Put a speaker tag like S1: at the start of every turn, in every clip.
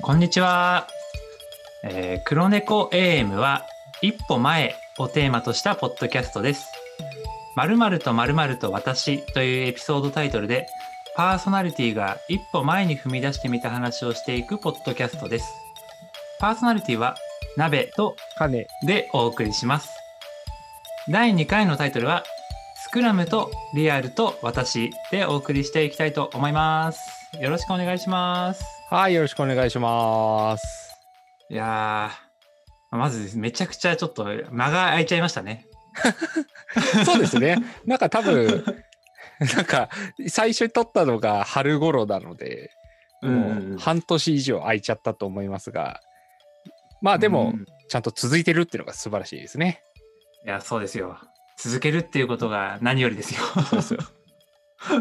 S1: こんにちは。えー、黒猫 AM は一歩前をテーマとしたポッドキャストです。〇〇と〇〇と私というエピソードタイトルでパーソナリティが一歩前に踏み出してみた話をしていくポッドキャストです。パーソナリティは鍋と
S2: 金
S1: でお送りします。第2回のタイトルはスクラムとリアルと私でお送りしていきたいと思います。よろしくお願いします。
S2: はいよろしくお願いします。
S1: いやー、まずめちゃくちゃちょっと間が空いちゃいましたね。
S2: そうですね。なんか多分 なんか最初に撮ったのが春頃なので、もう半年以上空いちゃったと思いますがまあでも、
S1: うん
S2: ちゃんと続いてるっていうのが素晴らしいですね。
S1: いや、そうですよ。続けるっていうことが何よりですよ。
S2: そうですよ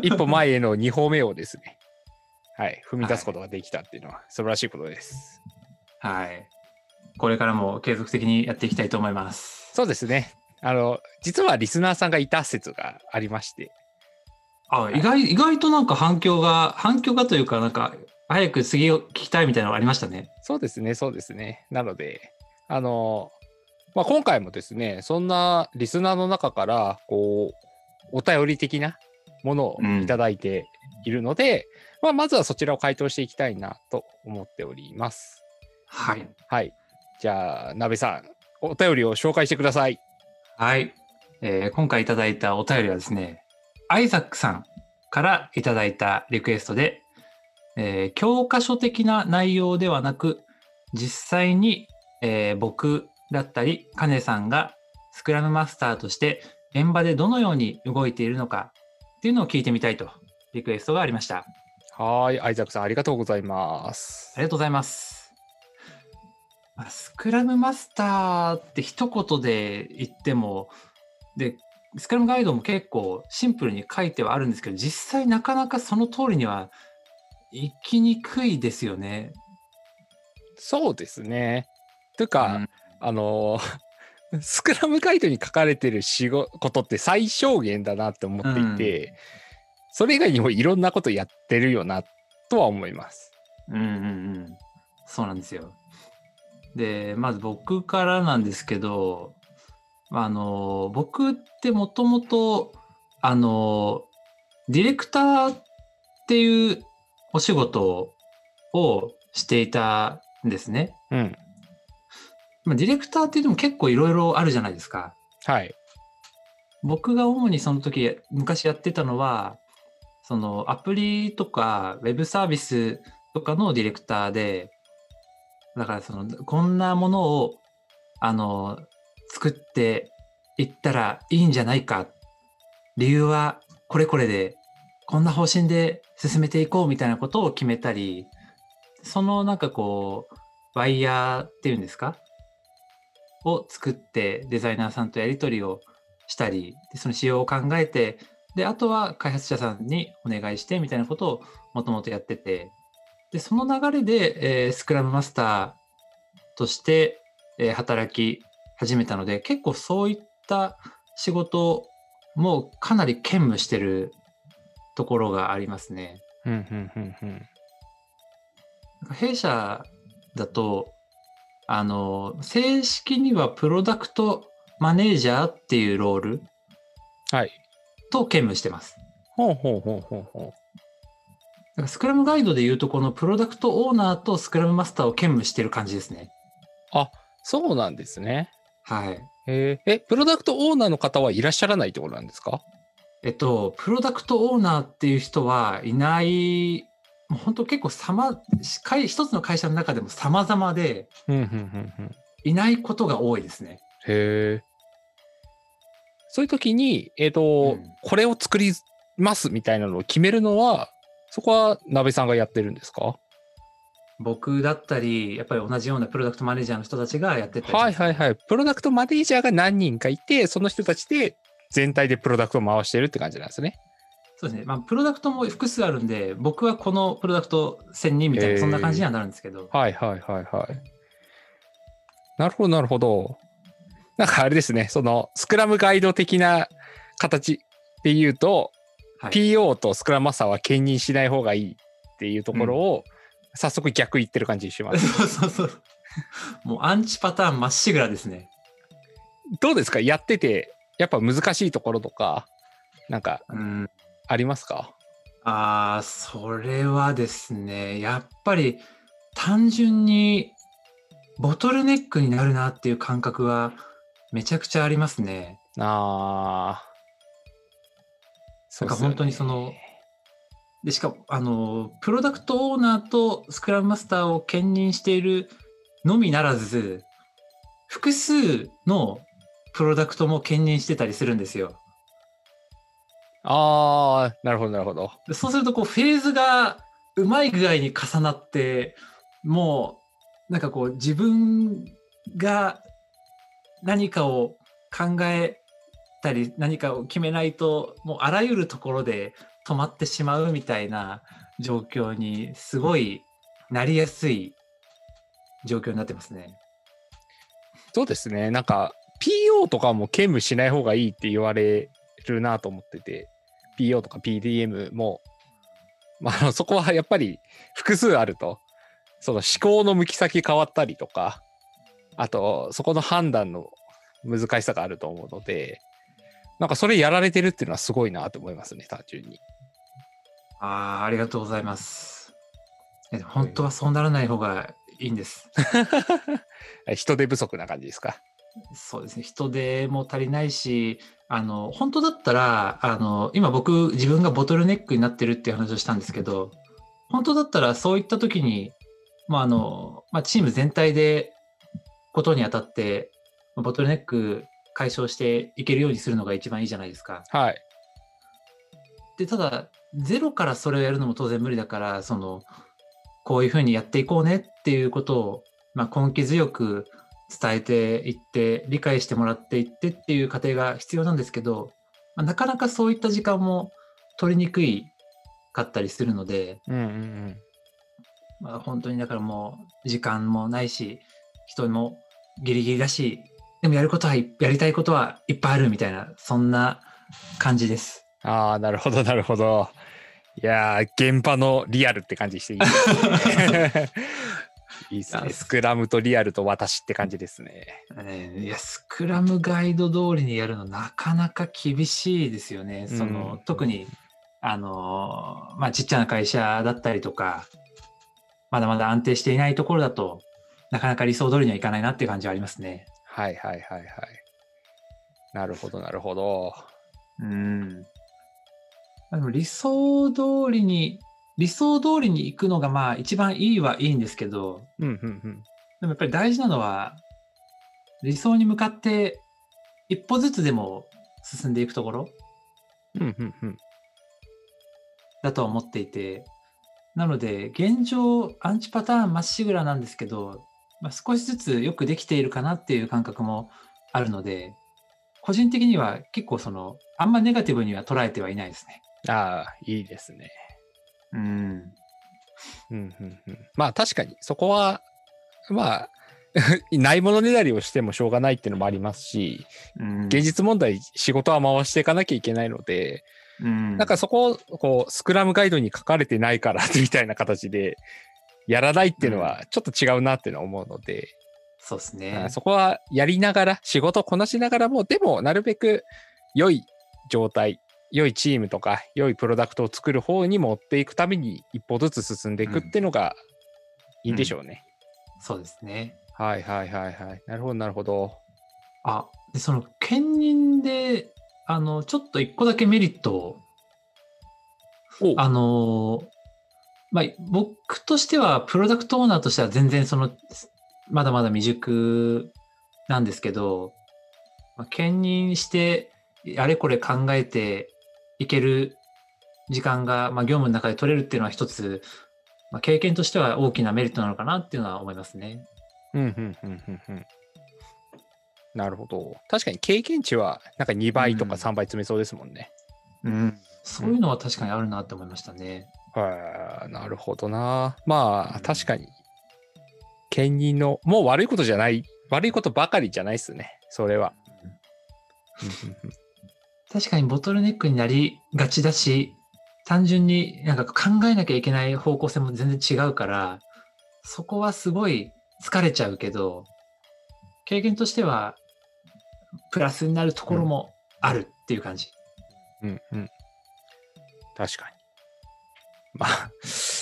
S2: 一歩前への2歩目をですねはい踏み出すことができたっていうのは素晴らしいことです、
S1: はい。これからも継続的にやっていきたいと思います。
S2: そうですねあの実はリスナーさんがいた説がありまして
S1: あ、意外、意外となんか反響が、反響がというか、なんか、早く次を聞きたいみたいなのがありましたね。
S2: そうですね、そうですね。なので、あの、まあ、今回もですね、そんなリスナーの中から、こう、お便り的なものをいただいているので、まあ、まずはそちらを回答していきたいなと思っております。
S1: はい。
S2: はい。じゃあ、鍋さん、お便りを紹介してください。
S1: はい。えー今回いただいたお便りはですね、アイザックさんからいただいたリクエストで、えー教科書的な内容ではなく、実際に、えー僕だったり、カネさんがスクラムマスターとして現場でどのように動いているのかっていうのを聞いてみたいとリクエストがありました。
S2: はーい。アイザックさん、ありがとうございます
S1: あ。りがとうございます。まあスクラムマスターって一言で言っても、で、スクラムガイドも結構シンプルに書いてはあるんですけど、実際なかなかその通りにはいきにくいですよね。
S2: そうですね。というか、
S1: うん
S2: あの スクラムガイドに書かれてる仕事って最小限だなって思っていて、それ以外にもいろんなことやってるよなとは思います。
S1: うんうんうん。そうなんですよ。で、まず僕からなんですけど、あの、僕ってもともと、あの、ディレクターっていうお仕事をしていたんですね。
S2: うん。
S1: まあ、ディレクターって言っても結構いろいろあるじゃないですか。
S2: はい。
S1: 僕が主にその時昔やってたのはそのアプリとかウェブサービスとかのディレクターでだからそのこんなものをあの作っていったらいいんじゃないか理由はこれこれでこんな方針で進めていこうみたいなことを決めたりそのなんかこうワイヤーっていうんですか？を作ってデザイナーさんとやり取りをしたりその仕様を考えてであとは開発者さんにお願いしてみたいなことをもともとやっててでその流れで、えースクラムマスターとして、えー働き始めたので結構そういった仕事もかなり兼務してるところがありますね。
S2: うんうんうんうん。
S1: なんか弊社だとあの正式にはプロダクトマネージャーっていうロール
S2: はい。
S1: と兼務してます。
S2: ほうほうほうほうほ
S1: だからスクラムガイドでいうとこのプロダクトオーナーとスクラムマスターを兼務してる感じですね。
S2: う。そうなんですね。
S1: はい。
S2: えーえ、プロダクトオーナーの方はいらっしゃらないってことなんですか？
S1: えっと、プロダクトオーナーっていう人はいない、もう本当結構さま、会一つの会社の中でも様々で。いないことが多いですね。
S2: へえ。そういう時に、えっ、と、
S1: うん
S2: これを作りますみたいなのを決めるのは、そこは鍋さんがやってるんですか？
S1: 僕だったり、やっぱり同じようなプロダクトマネージャーの人たちがやってたり
S2: はいはいはい。プロダクトマネージャーが何人かいて、その人たちで全体でプロダクトを回してるって感じなんですね。
S1: そうですね。まあ、プロダクトも複数あるんで、僕はこのプロダクト1000人みたいな、そんな感じにはなるんですけど。
S2: はいはいはいはい。なるほどなるほど。なんかあれですね、そのスクラムガイド的な形で言うと、
S1: はい
S2: PO とスクラムマスターは兼任しない方がいいっていうところを、早速逆言ってる感じします。
S1: そうそうそう。もうアンチパターンまっしぐらですね。
S2: どうですか？やってて、やっぱ難しいところとか、なんか
S1: うん。
S2: ありますか？
S1: ああ、それはですね、やっぱり単純にボトルネックになるなっていう感覚はめちゃくちゃありますね。
S2: ああ。
S1: なんか本当にそので、しかも、あの、プロダクトオーナーとスクラムマスターを兼任しているのみならず、複数のプロダクトも兼任してたりするんですよ。
S2: ああ、なるほど、なるほど。
S1: でそうすると、こう、フェーズがうまい具合に重なって、もう、なんかこう、自分が何かを考えたり、何かを決めないと、もうあらゆるところで止まってしまうみたいな状況に、すごいなりやすい状況になってますね。
S2: そうですね。なんか、PO とかも兼務しない方がいいって言われるなと思ってて、PO とか PDM も、まあ、そこはやっぱり複数あると、その思考の向き先変わったりとか、あと、そこの判断の難しさがあると思うので、なんかそれやられてるっていうのはすごいなと思いますね、単純に。
S1: ああ、ありがとうございます。本当はそうならない方がいいんです。
S2: 人手不足な感じですか？
S1: そうですね。人手も足りないし、あの、本当だったら、あの、今僕、自分がボトルネックになってるっていう話をしたんですけど、本当だったらそういった時に、まあ、あの、まあ、チーム全体でことにあたって、まあボトルネック解消していけるようにするのが一番いいじゃないですか。
S2: はい。
S1: で、ただ、ゼロからそれをやるのも当然無理だから、その、こういうふうにやっていこうねっていうことを、まあ、根気強く伝えていって、理解してもらっていってっていう過程が必要なんですけど、まあ、なかなかそういった時間も取りにくいかったりするので、
S2: うんうんうん。
S1: まあ、本当にだからもう時間もないし、人もギリギリだし、でもやることは、やりたいことはいっぱいあるみたいな、そんな感じです。
S2: ああ、なるほど、なるほど。いやー、現場のリアルって感じしていい ですね。いいですね。
S1: あ
S2: スクラムとリアルと私って感じですね。
S1: ねいや、スクラムガイド通りにやるのなかなか厳しいですよね。その、
S2: うん
S1: 特に、あの、まあ、ちっちゃな会社だったりとか、まだまだ安定していないところだと、なかなか理想通りにはいかないなっていう感じはありますね。
S2: はいはいはいはい。なるほど、なるほど。
S1: うん。まあでも理想通りに、理想通りに行くのがまあ一番いいはいいんですけど、
S2: うんうんうん。
S1: でもやっぱり大事なのは、理想に向かって一歩ずつでも進んでいくところ
S2: うんうんうん。
S1: だとは思っていて、なので、現状、アンチパターンまっしぐらなんですけど、まあ、少しずつよくできているかなっていう感覚もあるので、個人的には結構その、あんまネガティブには捉えてはいないですね。
S2: ああ、いいですね。
S1: うん。
S2: うんうんうん。まあ確かに、そこは、まあ、ないものねだりをしてもしょうがないっていうのもありますし、
S1: うん、
S2: 現実問題、仕事は回していかなきゃいけないので、
S1: うん、
S2: なんかそこを、こう、スクラムガイドに書かれてないからみたいな形で、やらないっていうのはちょっと違うなっていうのは思うので、
S1: そうです
S2: あ
S1: ね。
S2: そこはやりながら、仕事をこなしながらも、でもなるべく良い状態、良いチームとか、良いプロダクトを作る方に持っていくために一歩ずつ進んでいくっていうのがいいんでしょうね。
S1: そうですね。
S2: はいはいはいはい。なるほどなるほど。
S1: あ、で、その、兼任で、あの、ちょっと一個だけメリットを
S2: お
S1: あのーまあ、僕としては、プロダクトオーナーとしては全然その、まだまだ未熟なんですけど、まあ、兼任して、あれこれ考えていける時間が、まあ、業務の中で取れるっていうのは一つ、まあ、経験としては大きなメリットなのかなっていうのは思いますね。
S2: うんうんうんうんうん。なるほど。確かに経験値はなんか2倍とか
S1: うん
S2: 3倍詰めそうですもんね。
S1: うん。そういうのは確かにあるなって思いましたね。
S2: はい、なるほどな。まあ、確かに、兼任の、もう悪いことじゃない、悪いことばかりじゃないですね、それは。
S1: 確かにボトルネックになりがちだし、単純になんか考えなきゃいけない方向性も全然違うから、そこはすごい疲れちゃうけど、経験としては、プラスになるところもあるっていう感じ。
S2: うんうん。確かに。まあ、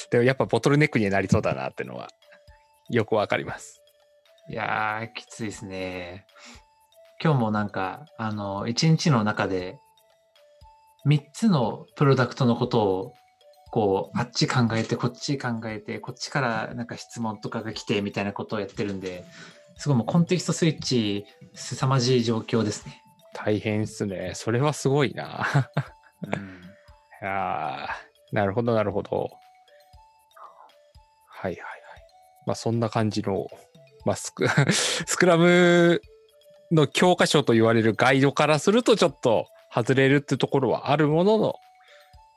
S2: でもやっぱボトルネックにはなりそうだなってのは、よくわかります。
S1: いやー、きついですね。今日もなんか、あの、一日の中で、3つのプロダクトのことを、こう、あっち考えて、こっち考えて、こっちからなんか質問とかが来て、みたいなことをやってるんで、すごいもうコンテキストスイッチ、凄まじい状況ですね。
S2: 大変っすね。それはすごいな。
S1: うん、
S2: いやーなるほど、なるほど。はいはいはい。まあそんな感じの、まあスク スクラムの教科書と言われるガイドからするとちょっと外れるってところはあるものの、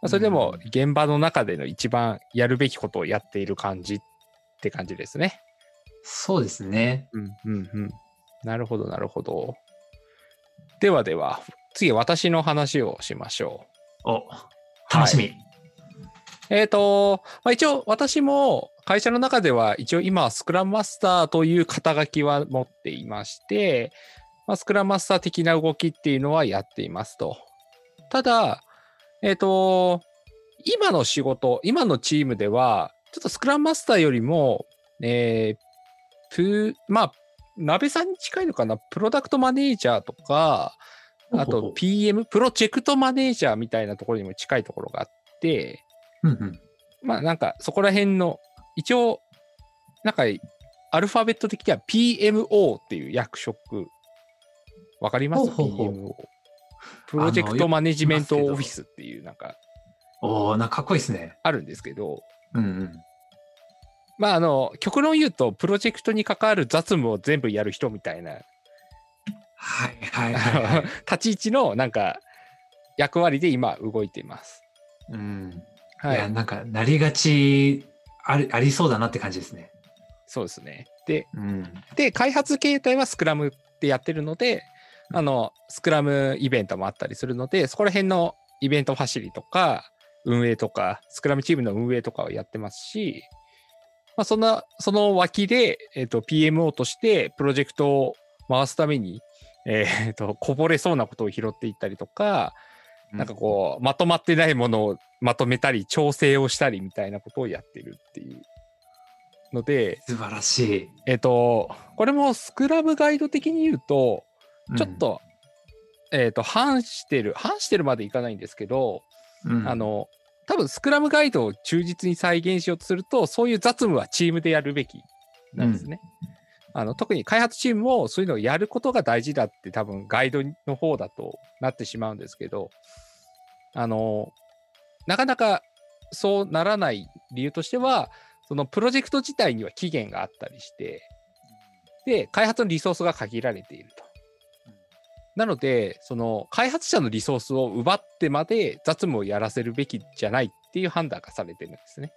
S2: まあ、それでも
S1: うん
S2: 現場の中での一番やるべきことをやっている感じって感じですね。
S1: そうですね。
S2: うんうんうん。なるほどなるほど。ではでは、次私の話をしましょう。
S1: お、楽しみ。
S2: えっ、と、まあ、一応私も会社の中では一応今スクラムマスターという肩書きは持っていまして、まあ、スクラムマスター的な動きっていうのはやっていますと。ただ、えっ、と、今の仕事、今のチームでは、ちょっとスクラムマスターよりも、えー、プまあ、鍋さんに近いのかな、プロダクトマネージャーとか、あと PM、プロジェクトマネージャーみたいなところにも近いところがあって、
S1: うんうん。
S2: まあなんかそこら辺の、一応、なんかアルファベット的には PMO っていう役職、わかります？
S1: ほうほうほう
S2: ?PMO。プロジェクトマネジメントオフィスっていうなんか
S1: おー、なんかかっこいいですね。
S2: あるんですけど、
S1: うんうん。
S2: まああの、極論言うと、プロジェクトに関わる雑務を全部やる人みたいな
S1: はいはいはい、はい。
S2: 立ち位置のなんか役割で今動いています。
S1: うん。
S2: はい
S1: や、なんか、なりがちありありそうだなって感じですね。
S2: そうですね。で、
S1: うん。
S2: で、開発形態はスクラムってやってるので、あの、スクラムイベントもあったりするので、そこら辺のイベントファシリとか、運営とか、スクラムチームの運営とかをやってますし、まあ、そんな、その脇で、えっ、と、PMO としてプロジェクトを回すために、えっ、と、こぼれそうなことを拾っていったりとか、なんかこう、まとまってないものをまとめたり、調整をしたりみたいなことをやってるっていうので、
S1: 素晴らし
S2: えっ、と、これもスクラムガイド的に言うと、
S1: い。
S2: ちょっと、えっ、と、反してる、反してるまでいかないんですけど、
S1: うん、うん
S2: あ、の、多分スクラムガイドを忠実に再現しようとすると、そういう雑務はチームでやるべきなんですね。あの特に開発チームもそういうのをやることが大事だって多分ガイドの方だとなってしまうんですけど、あの、なかなかそうならない理由としては、そのプロジェクト自体には期限があったりして、で、開発のリソースが限られていると。なので、その開発者のリソースを奪ってまで雑務をやらせるべきじゃないっていう判断がされてるんですね。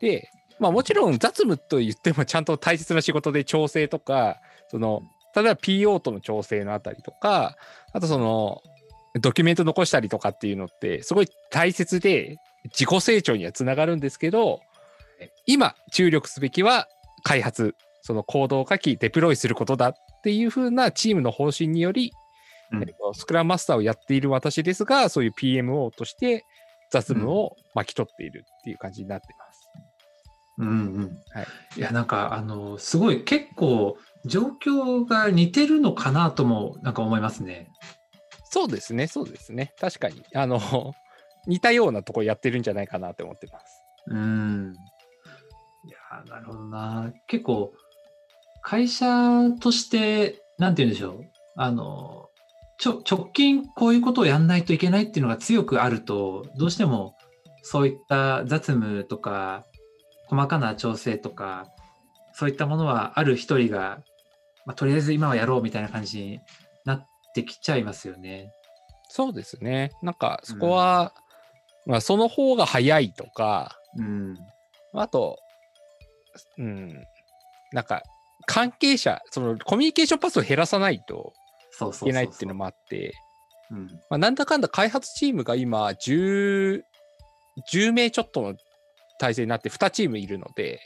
S2: で、まあもちろん雑務と言ってもちゃんと大切な仕事で調整とか、その、例えば PO との調整のあたりとか、あとその、ドキュメント残したりとかっていうのってすごい大切で自己成長にはつながるんですけど、今注力すべきは開発、そのコードを書き、デプロイすることだっていう風なチームの方針により、
S1: うん
S2: えっとスクラムマスターをやっている私ですが、そういう PMO として雑務を巻き取っているっていう感じになってます。
S1: うんうん。
S2: はい。
S1: いや、なんか、あの、すごい、結構、状況が似てるのかなとも、なんか思いますね。
S2: そうですね、そうですね。確かに。あの、似たようなとこやってるんじゃないかなって思ってます。
S1: うん。いや、なるほどな。結構、会社として、なんて言うんでしょう。あの、ちょ、直近こういうことをやんないといけないっていうのが強くあると、どうしてもそういった雑務とか、細かな調整とか、そういったものはある一人が、まあ、とりあえず今はやろうみたいな感じになってきちゃいますよね。
S2: そうですね。なんか、そこは、まあ、その方が早いとか、
S1: うん。
S2: あと、うん、なんか、関係者、そのコミュニケーションパスを減らさないといけないっていうのもあって、
S1: うん。
S2: まあ、なんだかんだ開発チームが今10、10名ちょっとの体制になって2チームいるので。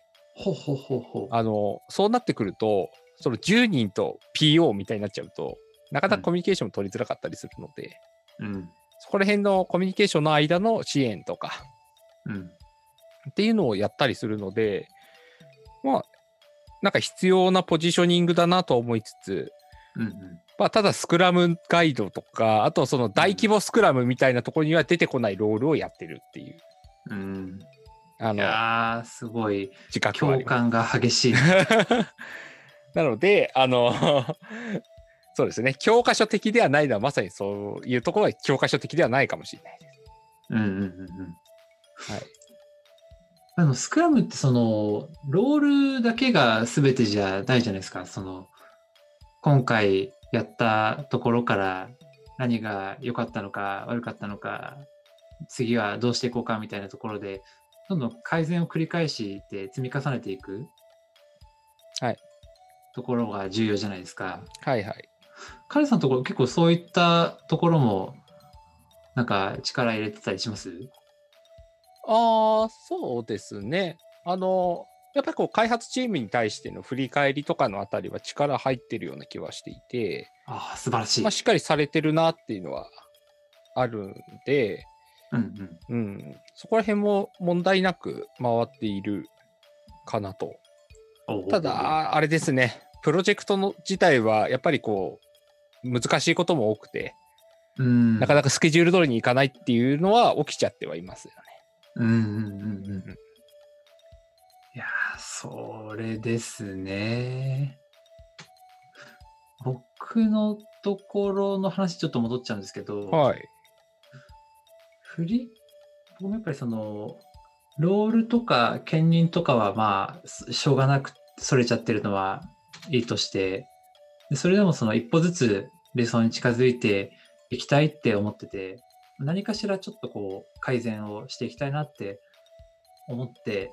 S2: あの、そうなってくると、その10人と PO みたいになっちゃうと、なかなかコミュニケーションも取りづらかったりするので、
S1: うん。
S2: そこら辺のコミュニケーションの間の支援とか
S1: うん。
S2: っていうのをやったりするので、まあ、なんか必要なポジショニングだなと思いつつ、
S1: うんうん。
S2: まあ、ただスクラムガイドとか、あとその大規模スクラムみたいなところには出てこないロールをやってるっていう、
S1: うん。い
S2: あの、
S1: やー、すごい
S2: 自覚はあ
S1: 共。感が激しい。
S2: なので、あの、そうですね、教科書的ではないのはまさにそういうところは教科書的ではないかもしれないです。
S1: うんうんうんうん。
S2: はい。
S1: あの、スクラムってその、ロールだけが全てじゃないじゃないですか。その、今回やったところから何が良かったのか悪かったのか、次はどうしていこうかみたいなところで、どんどん改善を繰り返して積み重ねていく。
S2: はい。
S1: ところが重要じゃないですか。
S2: はいはい。
S1: カレさんのところ結構そういったところもなんか力入れてたりします？
S2: ああ、そうですね。あの、やっぱりこう開発チームに対しての振り返りとかのあたりは力入ってるような気はしていて、
S1: ああ、素晴らしい。
S2: まあ、しっかりされてるなっていうのはあるんで、
S1: うんうん。
S2: うん、そこら辺も問題なく回っているかなと。た、だ、あれですね、プロジェクトの自体はやっぱりこう、難しいことも多くて、
S1: うん、
S2: なかなかスケジュール通りにいかないっていうのは起きちゃってはいますよね。
S1: うんうんうんうん。いやー、それですね。僕のところの話ちょっと戻っちゃうんですけど、
S2: はい。
S1: 振り、僕もやっぱりその、ロールとか兼任とかはまあ、すしょうがなくそれちゃってるのはいいとして、それでもその一歩ずつ理想に近づいていきたいって思ってて、何かしらちょっとこう改善をしていきたいなって思って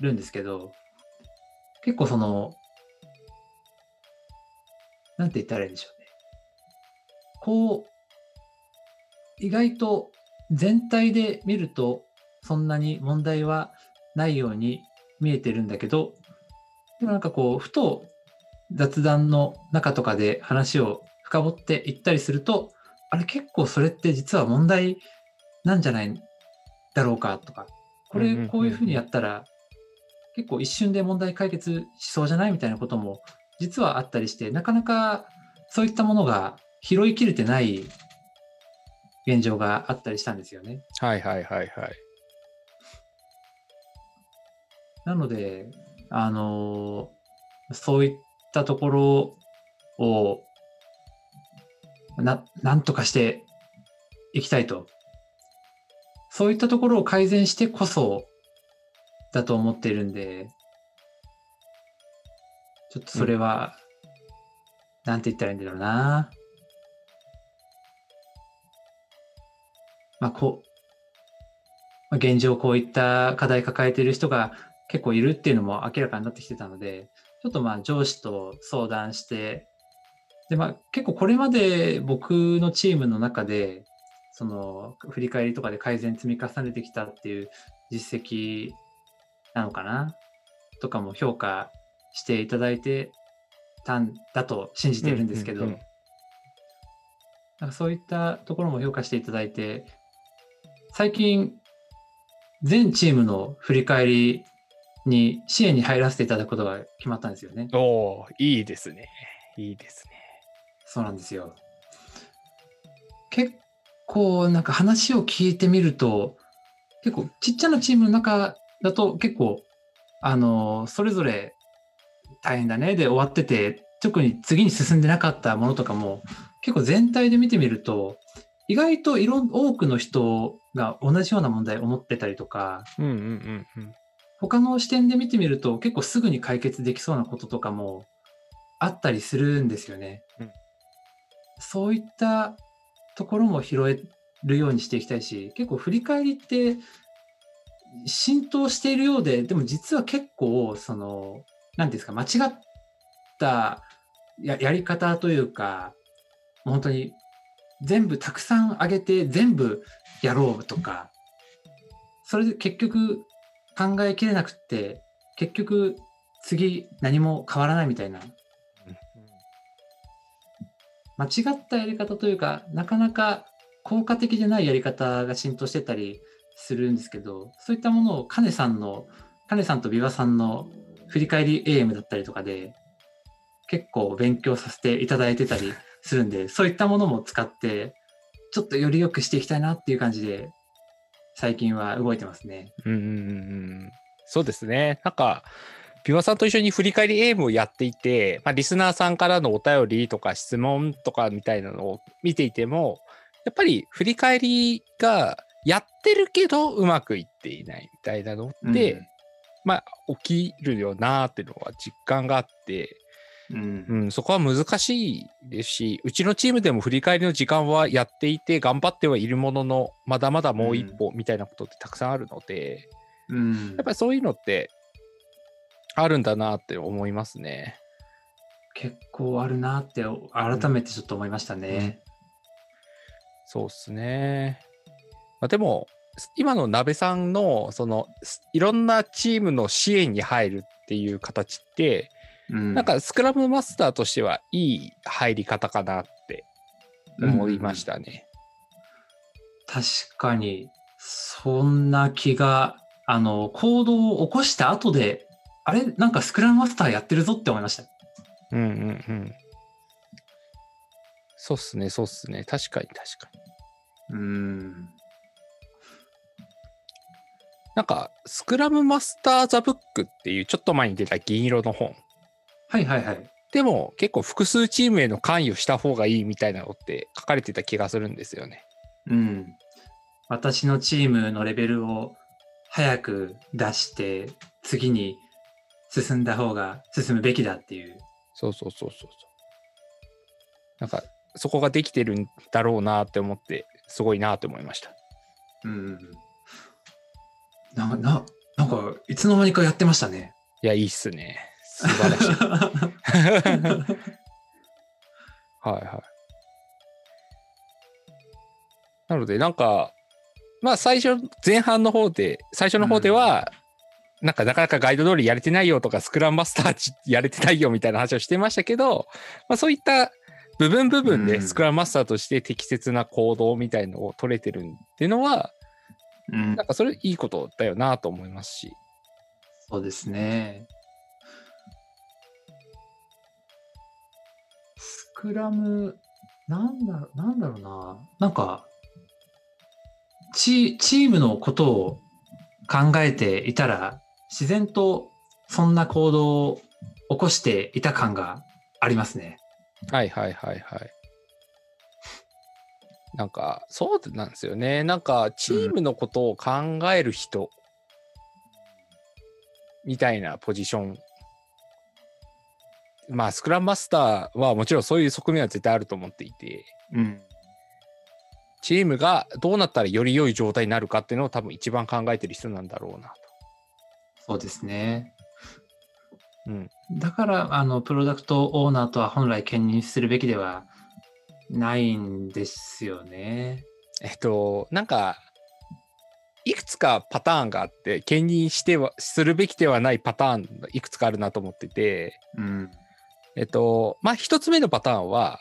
S1: るんですけど、結構その、なんて言ったらいいんでしょうね。こう、意外と全体で見るとそんなに問題はないように見えてるんだけど、でもなんかこう、ふと雑談の中とかで話を深掘っていったりすると、あれ結構それって実は問題なんじゃないだろうかとか、これこういうふうにやったら結構一瞬で問題解決しそうじゃないみたいなことも実はあったりして、なかなかそういったものが拾いきれてない現状があったりしたんですよね。
S2: はいはいはいはい。
S1: なので、あのそういっったところをな、なんとかしていきたいと。そういったところを改善してこそだと思っているんで、ちょっとそれは、なんて言ったらいいんだろうな。まあ、こう、まあ現状こういった課題抱えている人が結構いるっていうのも明らかになってきてたので、ちょっとまあ上司と相談して、でまあ結構これまで僕のチームの中で、その振り返りとかで改善積み重ねてきたっていう実績なのかなとかも評価していただいてたんだと信じているんですけど、
S2: うんうんうん。
S1: なんかそういったところも評価していただいて、最近、全チームの振り返りに支援に入らせていただくことが決まったんですよね。
S2: おおいいですね。いいですね。
S1: そうなんですよ。結構なんか話を聞いてみると、結構ちっちゃなチームの中だと結構、あの、それぞれ大変だねで終わってて、特に次に進んでなかったものとかも、結構全体で見てみると、意外といろん多くの人が同じような問題を思ってたりとか、
S2: うんうんうんうん。
S1: 他の視点で見てみると結構すぐに解決できそうなこととかもあったりするんですよね。
S2: うん
S1: そういったところも拾えるようにしていきたいし、結構振り返りって浸透しているようで、でも実は結構その、なんていうんですか、間違ったややり方というか、もう本当に全部たくさん上げて全部やろうとか、それで結局考えきれなくって、結局次何も変わらないみたいな。間違ったやり方というかなかなか効果的じゃないやり方が浸透してたりするんですけどそういったものをカネさんのカネさんとビワさんの振り返り AM だったりとかで結構勉強させていただいてたりするんでそういったものも使ってちょっとより良くしていきたいなっていう感じで最近は動いてますね。
S2: うんうんうんうん。そうですね。なんか、ピュアさんと一緒に振り返りエイムをやっていて、まあ、リスナーさんからのお便りとか質問とかみたいなのを見ていても、やっぱり振り返りがやってるけどうまくいっていないみたいなのって、
S1: うん
S2: まあ起きるよなっていうのは実感があって、
S1: うん
S2: うん、そこは難しいですし、うちのチームでも振り返りの時間はやっていて、頑張ってはいるものの、まだまだもう一歩みたいなことってたくさんあるので、
S1: うん
S2: やっぱりそういうのってあるんだなって思いますね。
S1: 結構あるなって改めてちょっと思いましたね。
S2: そうですね。まあ、でも、今の鍋さんの、その、すいろんなチームの支援に入るっていう形って、
S1: うん
S2: なんかスクラムマスターとしてはいい入り方かなって思いましたね。
S1: 確かに、そんな気が、あの、行動を起こした後で、あれ？なんかスクラムマスターやってるぞって思いました。
S2: うんうんうん。そうっすね、そうっすね。確かに確かに。
S1: うん。
S2: なんか、スクラムマスターザブックっていうちょっと前に出た銀色の本。
S1: はいはいはい。
S2: でも結構複数チームへの関与した方がいいみたいなのって書かれてた気がするんですよね。
S1: うん。私のチームのレベルを早く出して、次に進んだ方が進むべきだっていう。
S2: そうそうそうそうそう。なんかそこができてるんだろうなって思ってすごいなって思いました。
S1: うん。な、な、なんか、いつの間にかやってましたね。
S2: いや、いいっすね。素晴らしい。はいはい。なので、なんか、まあ最初、前半の方で、最初の方では、なんかなかなかガイド通りやれてないよとか、スクラムマスターちやれてないよみたいな話をしてましたけど、まあそういった部分部分で
S1: うん
S2: スクラムマスターとして適切な行動みたいのを取れてるっていうのは、
S1: うん
S2: なんかそれいいことだよなと思いますし。
S1: そうですね。スクラム、なんだろう、なんだろうな。なんか、チチームのことを考えていたら、自然とそんな行動を起こしていた感がありますね。
S2: はいはいはいはい。なんか、そうなんですよね。なんか、チームのことを考える人、みたいなポジション。まあ、スクラムマスターはもちろんそういう側面は絶対あると思っていて、
S1: うん。
S2: チームがどうなったらより良い状態になるかっていうのを多分一番考えてる人なんだろうなと。
S1: そうですね。
S2: うん。
S1: だから、あの、プロダクトオーナーとは本来兼任するべきではないんですよね。
S2: えっと、なんか、いくつかパターンがあって、兼任しては、するべきではないパターン、いくつかあるなと思ってて、
S1: うん。
S2: えっと、まあ、一つ目のパターンは、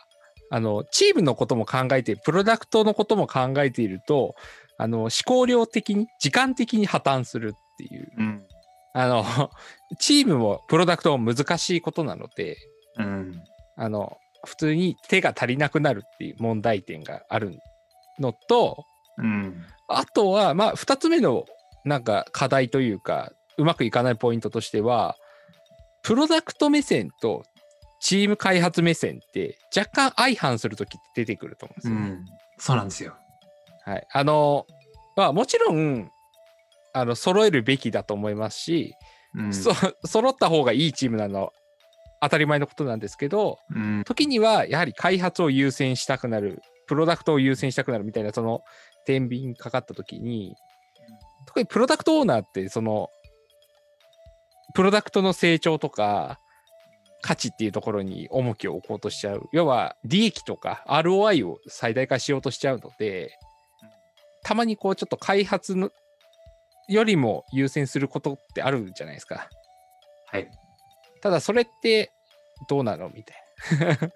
S2: あの、チームのことも考えて、プロダクトのことも考えていると、あの、思考量的に、時間的に破綻するっていう。
S1: うん。
S2: あの、チームもプロダクトも難しいことなので、
S1: うん。
S2: あの、普通に手が足りなくなるっていう問題点があるのと、
S1: うん。
S2: あとは、まあ、二つ目の、なんか、課題というか、うまくいかないポイントとしては、プロダクト目線とチーム開発目線って、若干相反するときって出てくると思うんですよ。
S1: うん。そうなんですよ。
S2: はい。あの、まあ、もちろん、あの、揃えるべきだと思いますし、
S1: うん。
S2: そ揃った方がいいチームなのは当たり前のことなんですけど、
S1: うん。
S2: 時にはやはり開発を優先したくなる、プロダクトを優先したくなるみたいな、その、天秤かかった時に、特にプロダクトオーナーって、その、プロダクトの成長とか、価値っていうところに重きを置こうとしちゃう。要は、利益とか ROI を最大化しようとしちゃうので、たまにこう、ちょっと開発のよりも優先することってあるじゃないですか。
S1: はい。
S2: ただそれってどうなのみたい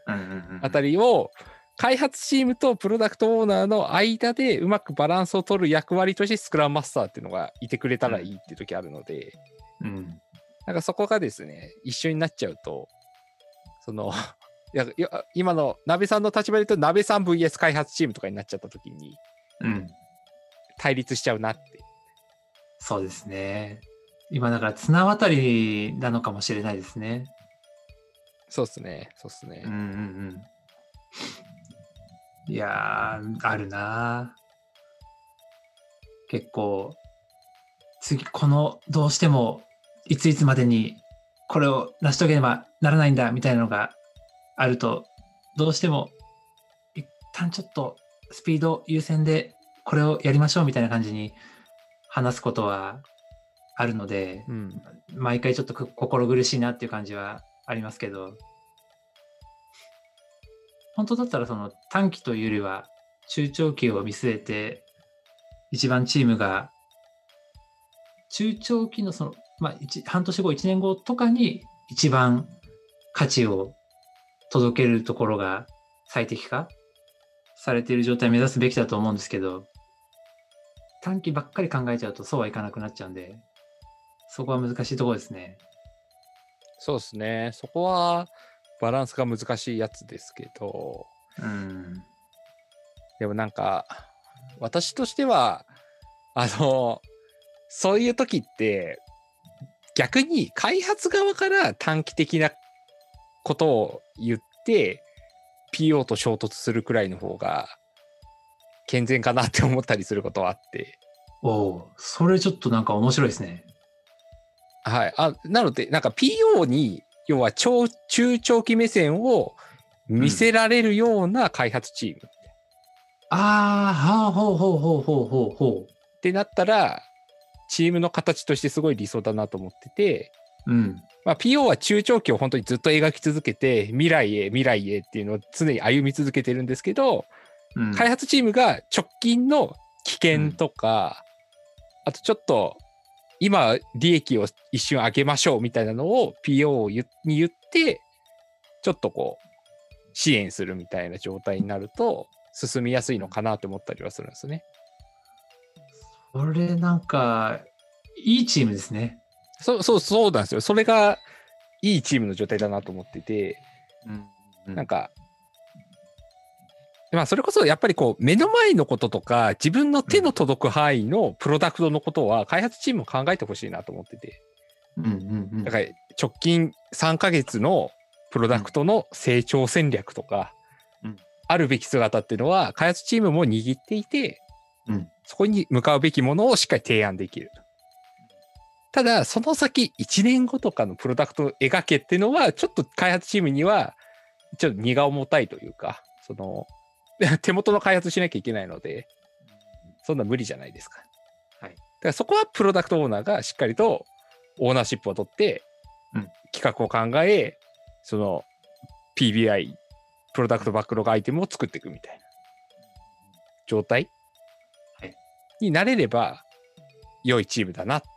S2: なあたりを開発チームとプロダクトオーナーの間でうまくバランスを取る役割としてスクラムマスターっていうのがいてくれたらいいっていう時あるので、
S1: うん。
S2: なんかそこがですね、一緒になっちゃうと、その、いやいや今の鍋さんの立場で言うと、鍋さん VS 開発チームとかになっちゃった時に
S1: うん。
S2: 対立しちゃうなって。
S1: そうですね。今だから綱渡りなのかもしれないですね。
S2: そうっすね、そうっすね。
S1: うんうんうん。いやー、あるなー結構、次、この、どうしても、いついつまでに、これを成し遂げねばならないんだ、みたいなのがあると、どうしても、一旦ちょっと、スピード優先で、これをやりましょう、みたいな感じに話すことはあるので、
S2: うん。
S1: 毎回ちょっとく心苦しいなっていう感じはありますけど、本当だったらその短期というよりは中長期を見据えて、一番チームが中長期のその、まあ、一半年後、1年後とかに一番価値を届けるところが最適化されている状態を目指すべきだと思うんですけど、短期ばっかり考えちゃうとそうはいかなくなっちゃうんで、そこは難しいところですね。
S2: そうですね。そこはバランスが難しいやつですけど、
S1: うん。
S2: でもなんか、私としては、あの、そういう時って、逆に開発側から短期的なことを言って、PO と衝突するくらいの方が健全かなって思ったりすることはあって。
S1: おお、それちょっとなんか面白いですね。
S2: はい。あ、なので、なんか PO に、要は長、中長期目線を見せられるような開発チーム。
S1: ああ、はあ、ほうほうほうほうほうほ
S2: ってなったら、チームの形としてすごい理想だなと思ってて、
S1: う。うん。
S2: まあ、PO は中長期を本当にずっと描き続けて、未来へ、未来へっていうのを常に歩み続けてるんですけど、
S1: うん、
S2: 開発チームが直近の危険とか、あとちょっと、今、利益を一瞬上げましょうみたいなのを PO に言って、ちょっとこう、支援するみたいな状態になると、進みやすいのかなって思ったりはするんですね。
S1: これなんか、いいチームですね。
S2: そうそうそうなんですよ。それがいいチームの状態だなと思ってて、
S1: うん。
S2: なんか、まあそれこそやっぱりこう目の前のこととか自分の手の届く範囲のプロダクトのことは開発チームも考えてほしいなと思ってて、
S1: うんうんうん。
S2: だから直近3ヶ月のプロダクトの成長戦略とか
S1: うん、
S2: あるべき姿っていうのは開発チームも握っていて、
S1: うん
S2: そこに向かうべきものをしっかり提案できる。ただ、その先1年後とかのプロダクトを描けっていうのは、ちょっと開発チームには、ちょっと荷が重たいというか、その、手元の開発しなきゃいけないので、そんな無理じゃないですか。
S1: はい。
S2: だからそこはプロダクトオーナーがしっかりとオーナーシップを取って、
S1: うん。
S2: 企画を考え、その PBI、プロダクトバックログアイテムを作っていくみたいな。状態、
S1: はい。
S2: になれれば良いチームだなって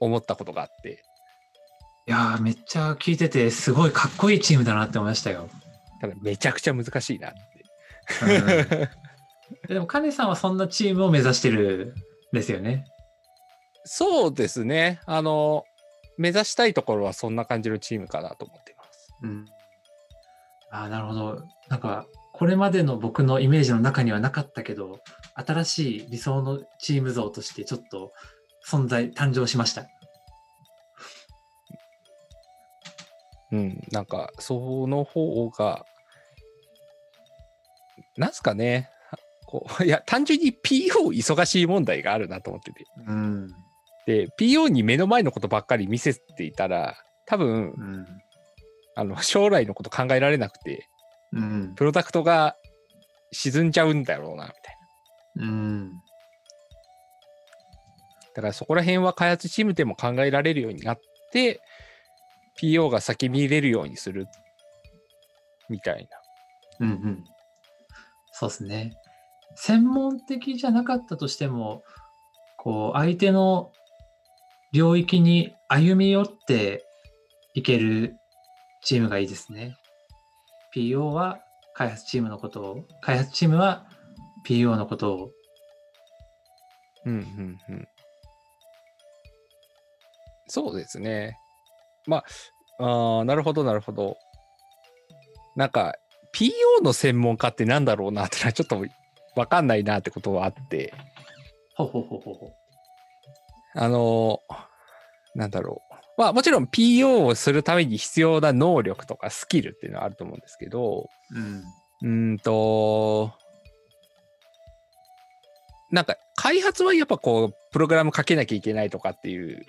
S2: 思ったことがあって、
S1: いやーめっちゃ聞いてて、すごいかっこいいチームだなって思いましたよ。
S2: ただめちゃくちゃ難しいなって。
S1: うんでも、カネさんはそんなチームを目指してるんですよね。
S2: そうですね。あの、目指したいところはそんな感じのチームかなと思っています。
S1: うん。ああ、なるほど。なんか、これまでの僕のイメージの中にはなかったけど、新しい理想のチーム像としてちょっと存在、誕生しました。
S2: うん、なんか、その方が、なんすかね、こういや、単純に PO 忙しい問題があるなと思ってて。
S1: うん。
S2: で、PO に目の前のことばっかり見せていたら、多分、
S1: うん。
S2: あの、将来のこと考えられなくて、
S1: うん。
S2: プロダクトが沈んじゃうんだろうな、みたいな。
S1: うん。
S2: だからそこら辺は開発チームでも考えられるようになって、PO が先見れるようにする、みたいな。
S1: うんうん。そうですね。専門的じゃなかったとしても、こう、相手の領域に歩み寄っていけるチームがいいですね。PO は開発チームのことを、開発チームは PO のことを。
S2: うんうんうん。そうですね。まあ、あーなるほどなるほど。なんか、PO の専門家ってなんだろうなってのはちょっとわかんないなってことはあって、
S1: ほうほうほうほうほう。
S2: あのーなんだろう。まあもちろん PO をするために必要な能力とかスキルっていうのはあると思うんですけど、
S1: うん。
S2: うーんと、なんか開発はやっぱこう、プログラム書けなきゃいけないとかっていう、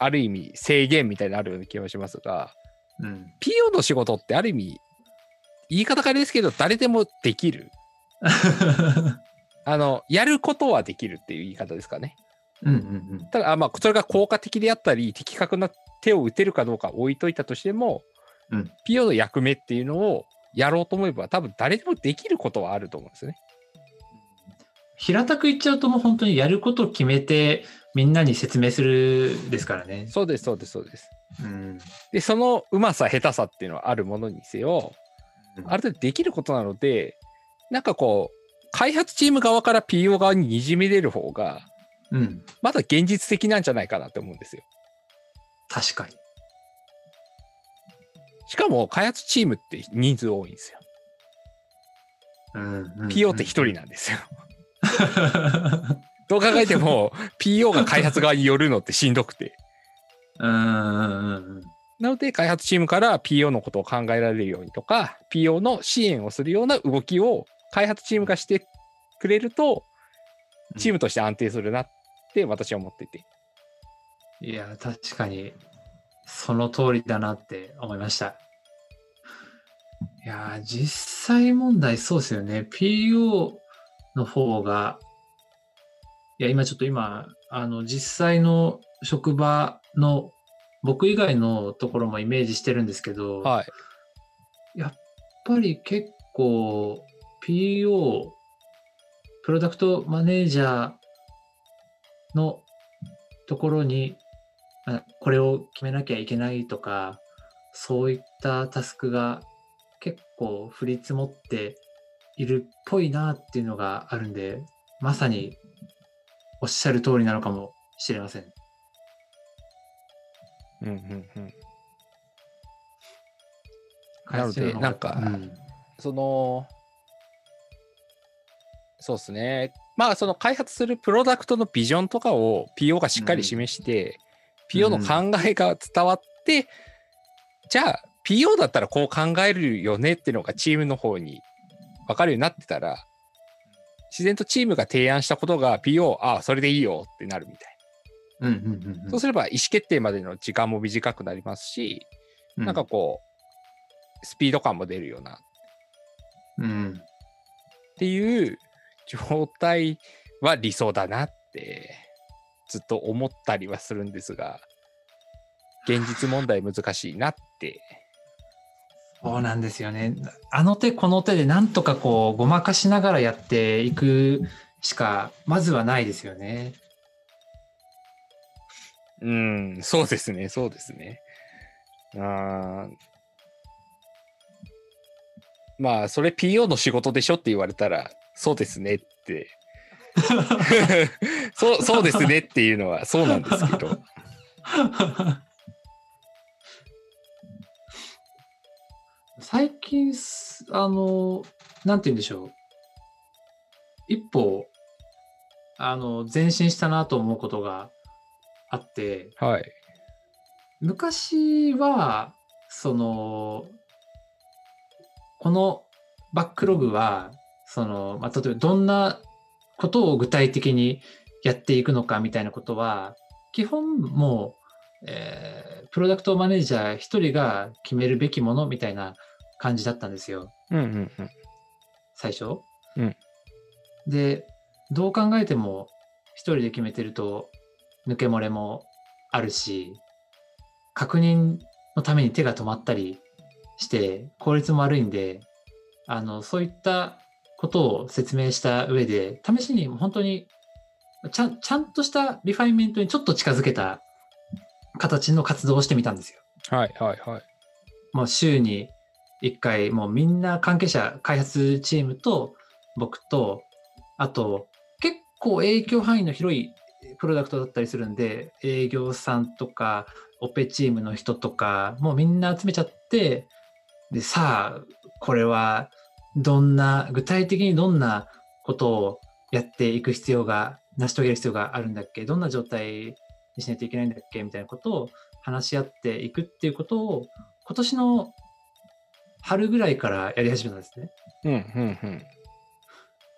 S2: ある意味制限みたいなのあるような気がしますが、
S1: うん。
S2: PO の仕事ってある意味、言い方変ですけど、誰でもできる。あの、やることはできるっていう言い方ですかね。
S1: うんうんうん。
S2: ただ、あまあ、それが効果的であったり、的確な手を打てるかどうか置いといたとしても、
S1: うん
S2: PO の役目っていうのをやろうと思えば、多分誰でもできることはあると思うんですよね。
S1: 平たく言っちゃうともう本当にやることを決めてみんなに説明するですからね。
S2: そうです、そうです、そうです。
S1: うん。
S2: で、そのうまさ、下手さっていうのはあるものにせよ、ある程度できることなので、なんかこう、開発チーム側から PO 側ににじみ出る方が、
S1: うん。
S2: まだ現実的なんじゃないかなって思うんですよ。
S1: 確かに。
S2: しかも、開発チームって人数多いんですよ。
S1: うんうんうん
S2: PO って一人なんですよ。どう考えても、PO が開発側によるのってしんどくて。
S1: うんうんうんうん。
S2: なので、開発チームから PO のことを考えられるようにとか、PO の支援をするような動きを開発チームがしてくれると、チームとして安定するなって私は思っていて。
S1: いや、確かに、その通りだなって思いました。いや、実際問題そうですよね。PO の方が、いや、今ちょっと今、あの、実際の職場の僕以外のところもイメージしてるんですけど、
S2: はい。
S1: やっぱり結構 PO、プロダクトマネージャーのところに、あこれを決めなきゃいけないとか、そういったタスクが結構降り積もっているっぽいなっていうのがあるんで、まさにおっしゃる通りなのかもしれません。
S2: うんうんうん。なのでなんか
S1: うん
S2: その、そうですね。まあ、その開発するプロダクトのビジョンとかを PO がしっかり示して、PO の考えが伝わって、じゃあ PO だったらこう考えるよねっていうのがチームの方に分かるようになってたら、自然とチームが提案したことが PO、ああ、それでいいよってなるみたい
S1: うんうんうんう
S2: な。
S1: ん。
S2: そうすれば意思決定までの時間も短くなりますし、
S1: うん。
S2: なんかこう、スピード感も出るような。
S1: うん。
S2: っていう状態は理想だなってずっと思ったりはするんですが現実問題難しいなって
S1: そうなんですよね。あの手この手でなんとかこうごまかしながらやっていくしかまずはないですよね。
S2: うんそうですねそうですねあーまあそれ PO の仕事でしょって言われたらそうですねって そうそうですねっていうのはそうなんですけど
S1: 最近す、あの、なんて言うんでしょう。一歩、あの、前進したなと思うことがあって、
S2: はい
S1: 昔は、その、このバックログは、その、まあ、例えばどんなことを具体的にやっていくのかみたいなことは、基本もう、えープロダクトマネージャー一人が決めるべきものみたいな感じだったんですよ、
S2: うんうんうん
S1: 最初？
S2: うん
S1: で、どう考えても一人で決めてると抜け漏れもあるし、確認のために手が止まったりして効率も悪いんで、あの、そういったことを説明した上で、試しに本当にちゃんちゃんとしたリファインメントにちょっと近づけた形の活動をしてみたんですよ。
S2: はいはいはい。
S1: もう週に1回、もうみんな関係者、開発チームと僕と、あと結構影響範囲の広いプロダクトだったりするんで、営業さんとか、オペチームの人とか、もうみんな集めちゃって、で、さあ、これはどんな、具体的にどんなことをやっていく必要が、成し遂げる必要があるんだっけどんな状態にしないといけないんだっけみたいなことを話し合っていくっていうことを、今年の春ぐらいからやり始めたんですね。
S2: うんうんうん。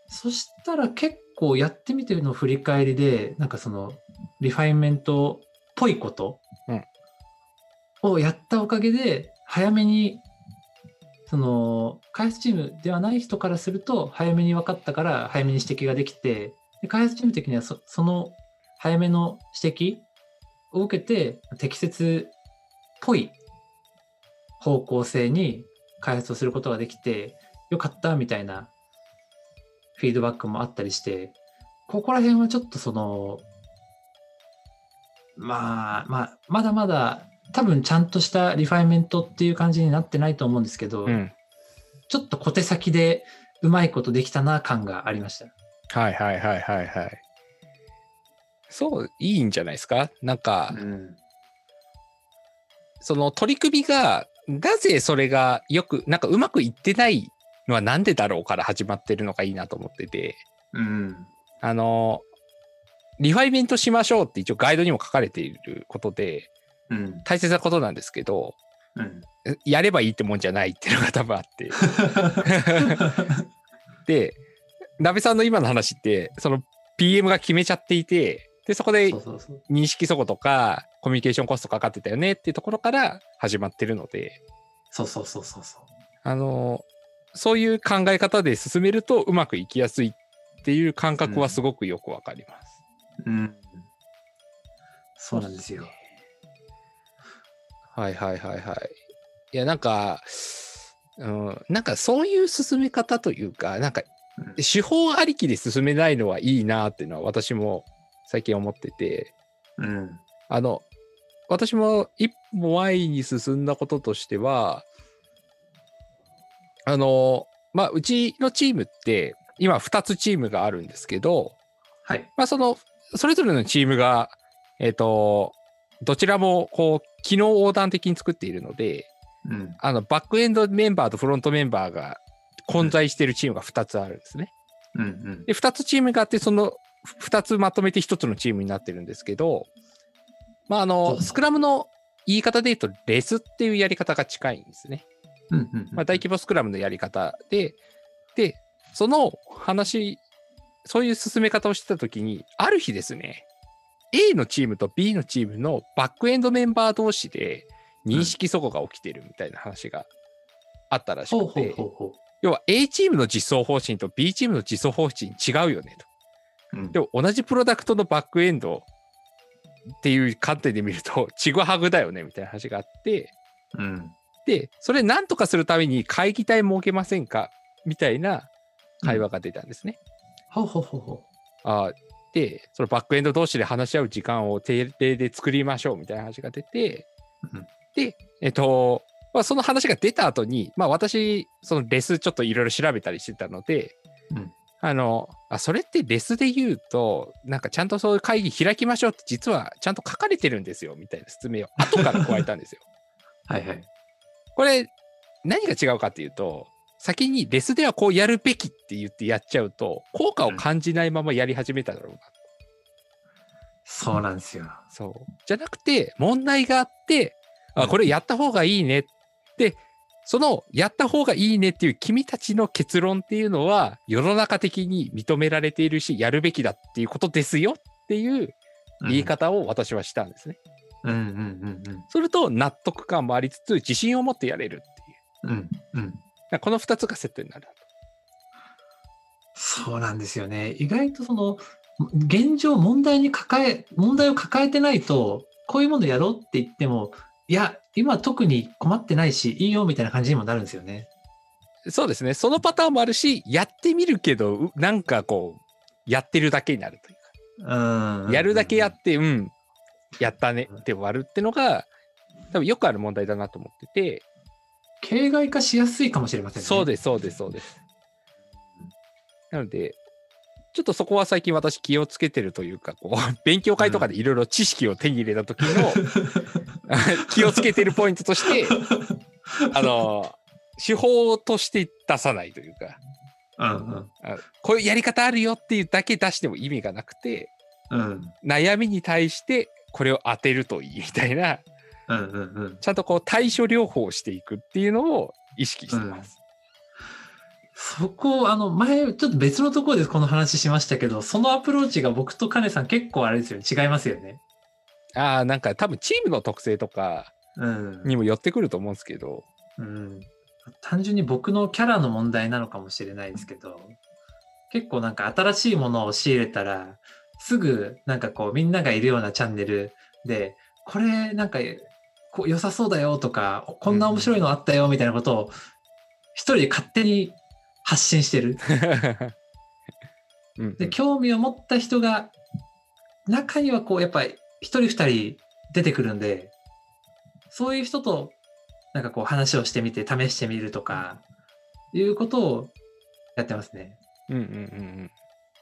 S1: そしたら結構やってみての振り返りで、なんかそのリファインメントっぽいこと
S2: うん
S1: をやったおかげで、早めに、その開発チームではない人からすると、早めに分かったから早めに指摘ができて、で開発チーム的にはそその早めの指摘を受けて、適切っぽい方向性に開発をすることができて、よかったみたいなフィードバックもあったりして、ここら辺はちょっとその、まあ、まあ、まだまだ多分ちゃんとしたリファインメントっていう感じになってないと思うんですけど、
S2: うん。
S1: ちょっと小手先でうまいことできたな感がありました。
S2: はいはいはいはいはい。そう、いいんじゃないですか？なんか、
S1: うん。
S2: その取り組みが、なぜそれがよく、なんかうまくいってないのはなんでだろうから始まってるのがいいなと思ってて、
S1: うん。
S2: あの、リファイメントしましょうって一応ガイドにも書かれていることで、
S1: うん。
S2: 大切なことなんですけど、
S1: うん。
S2: やればいいってもんじゃないっていうのが多分あって。で、鍋さんの今の話って、その PM が決めちゃっていて、で、そこで。認識そことかコミュニケーションコストかかってたよねっていうところから始まってるので、
S1: そうそうそうそうそう。
S2: あの、そういう考え方で進めるとうまくいきやすいっていう感覚はすごくよくわかります。
S1: うん。そうなんですよ。
S2: はいはいはいはい。いや、なんか、うん、なんかそういう進め方というか、なんか
S1: うん
S2: 手法ありきで進めないのはいいなっていうのは私も最近思ってて、
S1: うん。
S2: あの、私も一歩前に進んだこととしては、あの、まあ、うちのチームって、今2つチームがあるんですけど、
S1: はい。
S2: まあ、その、それぞれのチームが、えっ、と、どちらも、こう、機能横断的に作っているので、
S1: うん。
S2: あの、バックエンドメンバーとフロントメンバーが混在しているチームが2つあるんですね。
S1: うん。うん。
S2: で、2つチームがあって、その2つまとめて1つのチームになってるんですけど、まあ、あの、スクラムの言い方で言うと、レスっていうやり方が近いんですね。
S1: うん。うん。
S2: まあ、大規模スクラムのやり方で、で、その話、そういう進め方をしてたときに、ある日ですね、A のチームと B のチームのバックエンドメンバー同士で認識齟齬が起きてるみたいな話があったらしくて、要は A チームの実装方針と B チームの実装方針違うよねと。
S1: う。うん
S2: でも同じプロダクトのバックエンドっていう観点で見ると、ちぐはぐだよねみたいな話があって、
S1: うん。
S2: で、それ何とかするために会議体設けませんか？みたいな会話が出たんですね。
S1: ほうほうほうほ
S2: あーで、そのバックエンド同士で話し合う時間を定例で作りましょうみたいな話が出て、
S1: うん。
S2: で、えっと、まあ、その話が出た後に、まあ私、そのレスちょっといろいろ調べたりしてたので、
S1: うん
S2: あのあ、それってレスで言うと、なんかちゃんとそういう会議開きましょうって実はちゃんと書かれてるんですよみたいな説明を後から加えたんですよ。
S1: う。はいはい。
S2: これ何が違うかっていうと先にレスではこうやるべきって言ってやっちゃうと効果を感じないままやり始めただろうな、
S1: そうなんですよ。
S2: そうじゃなくて問題があってあこれやった方がいいねでそのやった方がいいねっていう君たちの結論っていうのは世の中的に認められているしやるべきだっていうことですよっていう言い方を私はしたんですね。
S1: うんうんうんうん
S2: すると納得感もありつつ自信を持ってやれるっていう
S1: うんうん。
S2: この2つがセットになる。
S1: そうなんですよね。意外とその現状問題に抱え問題を抱えてないとこういうものやろうって言ってもいや今特に困ってないしいいよみたいな感じにもなるんですよね。
S2: そうですね。そのパターンもあるし、やってみるけど、うなんかこう、やってるだけになるという
S1: うん
S2: か、やるだけやって、うん、やったねって終わるってのが、多分よくある問題だなと思ってて、
S1: 形骸化しやすいかもしれませんね。
S2: そうです、そうです、そうです。なので、ちょっとそこは最近私気をつけてるというか、こう、勉強会とかでいろいろ知識を手に入れた時の、気をつけてるポイントとして、あの、手法として出さないというか、
S1: うんうん。
S2: あこういうやり方あるよっていうだけ出しても意味がなくて、
S1: うん。
S2: 悩みに対してこれを当てるといいみたいな、
S1: うんうんうん。
S2: ちゃんとこう対処療法をしていくっていうのを意識してます。
S1: そこ、あの、前、ちょっと別のところでこの話しましたけど、そのアプローチが僕とカネさん結構あれですよね。違いますよね。
S2: ああ、なんか多分チームの特性とか
S1: うん。
S2: にも寄ってくると思うんですけど、
S1: うん。単純に僕のキャラの問題なのかもしれないですけど、結構なんか新しいものを仕入れたら、すぐなんかこうみんながいるようなチャンネルで、これなんかこう良さそうだよとか、こんな面白いのあったよみたいなことを一人で勝手に発信してる。
S2: うん
S1: で、興味を持った人が、中にはこうやっぱり一人二人出てくるんで、そういう人となんかこう話をしてみて試してみるとか、いうことをやってますね。
S2: うんうんうん